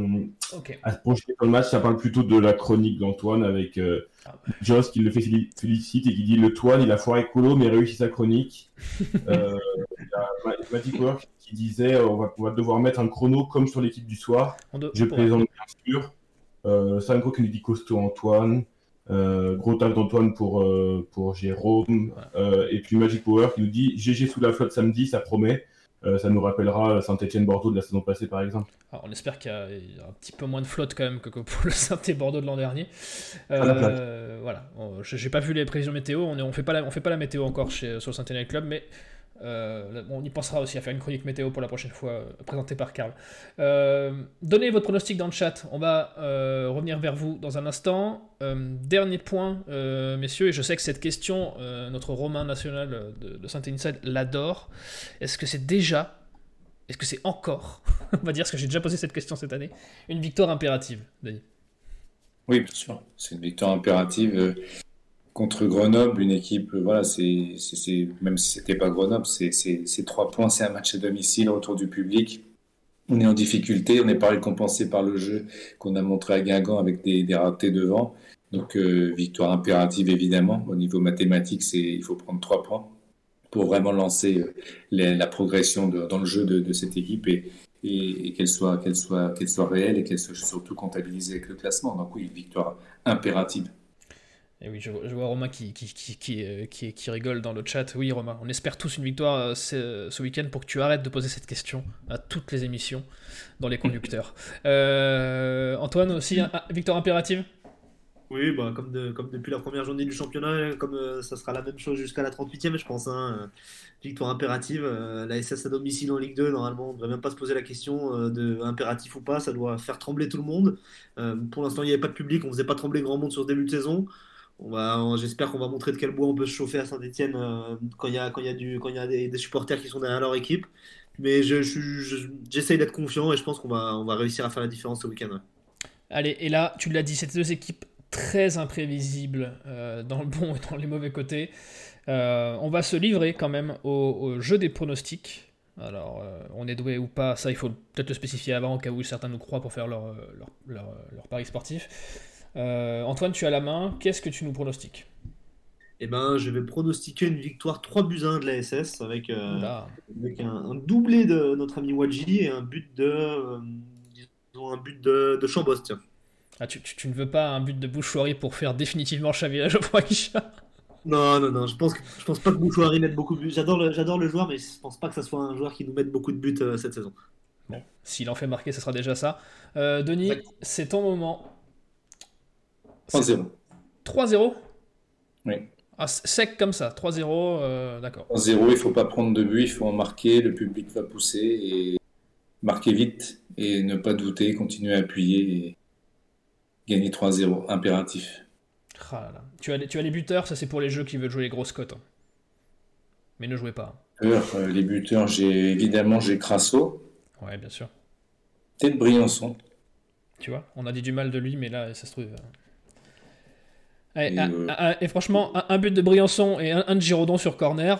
à, se projeter dans le match. Ça parle plutôt de la chronique d'Antoine avec euh, ah Joss qui le fait félicite et qui dit Le Toine, il a foiré colo mais réussi sa chronique. euh, Magic Work qui disait on va, on va, devoir mettre un chrono comme sur l'équipe du soir. Je présente bien sûr. Euh, Sanko qui nous dit costaud Antoine. gros taf d'Antoine pour, pour Jérôme. et puis Magic Power qui nous dit GG sous la flotte samedi, ça promet. Euh, ça nous rappellera Saint-Etienne-Bordeaux de la saison passée, par exemple. on espère qu'il y, a un petit peu moins de flotte quand même que, pour le Saint-Etienne-Bordeaux de l'an dernier. Euh, voilà, j'ai pas vu les prévisions météo. On ne on fait, pas la, on fait pas la météo encore chez, sur le Saint-Etienne Club, mais euh, on y pensera aussi à faire une chronique météo pour la prochaine fois, euh, présentée par Karl. Euh, donnez votre pronostic dans le chat. On va revenir vers vous dans un instant. dernier point, messieurs, et je sais que cette question, notre Romain national de, Saint-Étienne l'adore. Est-ce que c'est déjà, est-ce que c'est encore, on va dire, parce que j'ai déjà posé cette question cette année, une victoire impérative, Denis? Oui, bien sûr. C'est une victoire impérative contre Grenoble, une équipe, voilà, c'est, même si c'était pas Grenoble, c'est trois points, c'est un match à domicile, autour du public. On est en difficulté, on n'est pas récompensé par le jeu qu'on a montré à Guingamp avec des, ratés devant. Donc euh, victoire impérative évidemment. Au niveau mathématique, il faut prendre trois points pour vraiment lancer euh, la progression dans le jeu de, cette équipe et, qu'elle soit, qu'elle soit réelle et qu'elle soit surtout comptabilisée avec le classement. Donc oui, victoire impérative. Et oui, je, vois Romain qui, qui, qui, euh, qui, qui, rigole dans le chat. Oui, Romain, on espère tous une victoire euh, ce, week-end pour que tu arrêtes de poser cette question à toutes les émissions dans les conducteurs. Euh, Antoine, aussi, victoire impérative? Oui, bah, comme, comme depuis la première journée du championnat, comme ça sera la même chose jusqu'à la 38e, je pense. Hein, victoire impérative. la SS à domicile en Ligue 2, normalement, on ne devrait même pas se poser la question de impératif ou pas. Ça doit faire trembler tout le monde. pour l'instant, il n'y avait pas de public, on ne faisait pas trembler grand monde sur ce début de saison j'espère qu'on va montrer de quel bois on peut se chauffer à Saint-Etienne euh, quand il y a, quand y y a des, supporters qui sont derrière leur équipe. Mais j'essaye d'être confiant et je pense qu'on va, on va réussir à faire la différence ce week-end. Allez, et là, tu l'as dit, c'est deux équipes très imprévisibles euh, dans le bon et dans les mauvais côtés. Euh, on va se livrer quand même au, jeu des pronostics. Alors, on est doué ou pas, ça il faut peut-être le spécifier avant, au cas où certains nous croient pour faire leur, leur, leur, leur pari sportif. Euh, Antoine, tu as la main. Qu'est-ce que tu nous pronostiques? Eh ben, je vais pronostiquer une victoire 3 buts 1 de la SS avec, euh, avec un, doublé de notre ami Wadji et un but de, euh, disons un but de, de Chambost. Ah, tu, tu, ne veux pas un but de Bouchouari pour faire définitivement Xavier Geoffroy Non, non, non, je pense, que, je pense pas que Bouchouari mette beaucoup de buts. J'adore le, j'adore le joueur, mais je pense pas que ce soit un joueur qui nous mette beaucoup de buts cette saison. Bon, s'il en fait marquer, ce sera déjà ça. Denis, c'est ton moment. 3-0. 3-0 Oui. Ah, sec comme ça, 3-0, euh, d'accord. 3-0, il ne faut pas prendre de but, il faut en marquer, le public va pousser et marquer vite et ne pas douter, continuer à appuyer et gagner 3-0, impératif. Ah tu, as les, tu as les buteurs, ça c'est pour les jeux qui veulent jouer les grosses cotes. Hein. Mais ne jouez pas. Euh, les buteurs, j'ai évidemment j'ai Crasso. Ouais, bien sûr. Peut-être Briançon. Tu vois, on a dit du mal de lui, mais là, ça se trouve. Et, et, franchement, un, but de Briançon et un, de Giraudon sur corner.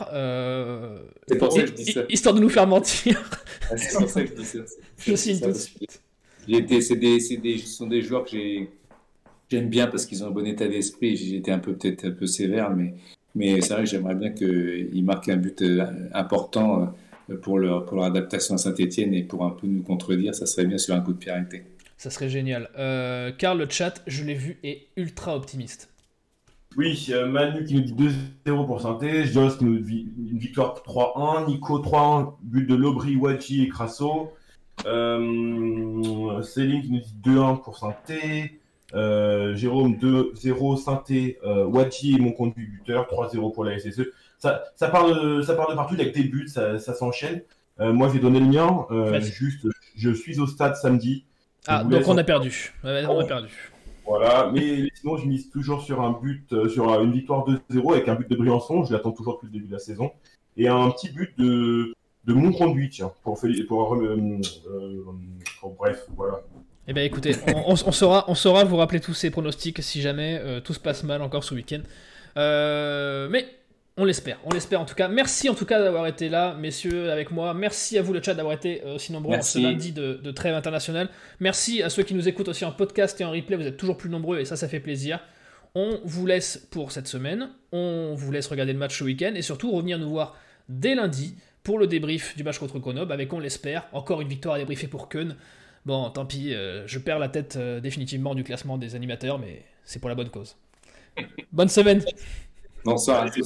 c'est pour ça que je dis ça. Histoire de nous faire mentir. c'est pour ça que je dis ça. Je signe tout de suite. C'est des, des, ce sont des joueurs que j'ai j'aime bien parce qu'ils ont un bon état d'esprit. Été un peu peut-être un peu sévère, mais, mais c'est vrai que j'aimerais bien qu'ils marquent un but euh, important euh, pour leur, pour leur adaptation à Saint-Etienne et pour un peu nous contredire. Ça serait bien sur un coup de pied arrêté. Ça serait génial. Euh, Karl, le chat, je l'ai vu, est ultra optimiste. Oui, Manu qui nous dit 2-0 pour Saint-Etienne, Joss qui nous dit une victoire 3-1, Nico 3-1, but de Lobry, Wadji et Crasso. Céline qui nous dit 2-1 pour Saint-Etienne. Euh, Jérôme 2-0, Synthé, euh, Wadji est mon conduit buteur, 3-0 pour la SSE. Ça, ça, part de, ça part de partout avec des buts, ça, ça s'enchaîne. Euh, moi, j'ai donné le mien. Euh, juste, je suis au stade samedi. Ah, donc on a perdu. on a perdu. Voilà, mais sinon, je mise toujours sur un but, euh, sur une victoire 2-0 avec un but de Briançon. Je l'attends toujours depuis le début de la saison. Et un petit but de, de mon conduit, tiens, pour, pour, pour bref, voilà. Eh bien écoutez, on, saura, on saura vous rappeler tous ces pronostics si jamais euh, tout se passe mal encore ce week-end. Euh, mais on l'espère, on l'espère en tout cas. Merci en tout cas d'avoir été là, messieurs, avec moi. Merci à vous le chat d'avoir été euh, aussi nombreux ce lundi de, de, trêve internationale. Merci à ceux qui nous écoutent aussi en podcast et en replay, vous êtes toujours plus nombreux et ça, ça fait plaisir. On vous laisse pour cette semaine, on vous laisse regarder le match ce week-end et surtout revenir nous voir dès lundi pour le débrief du match contre Grenoble avec, on l'espère, encore une victoire à débriefer pour Keun. Bon, tant pis, euh, je perds la tête euh, définitivement du classement des animateurs, mais c'est pour la bonne cause. Bonne semaine Bonsoir à tous.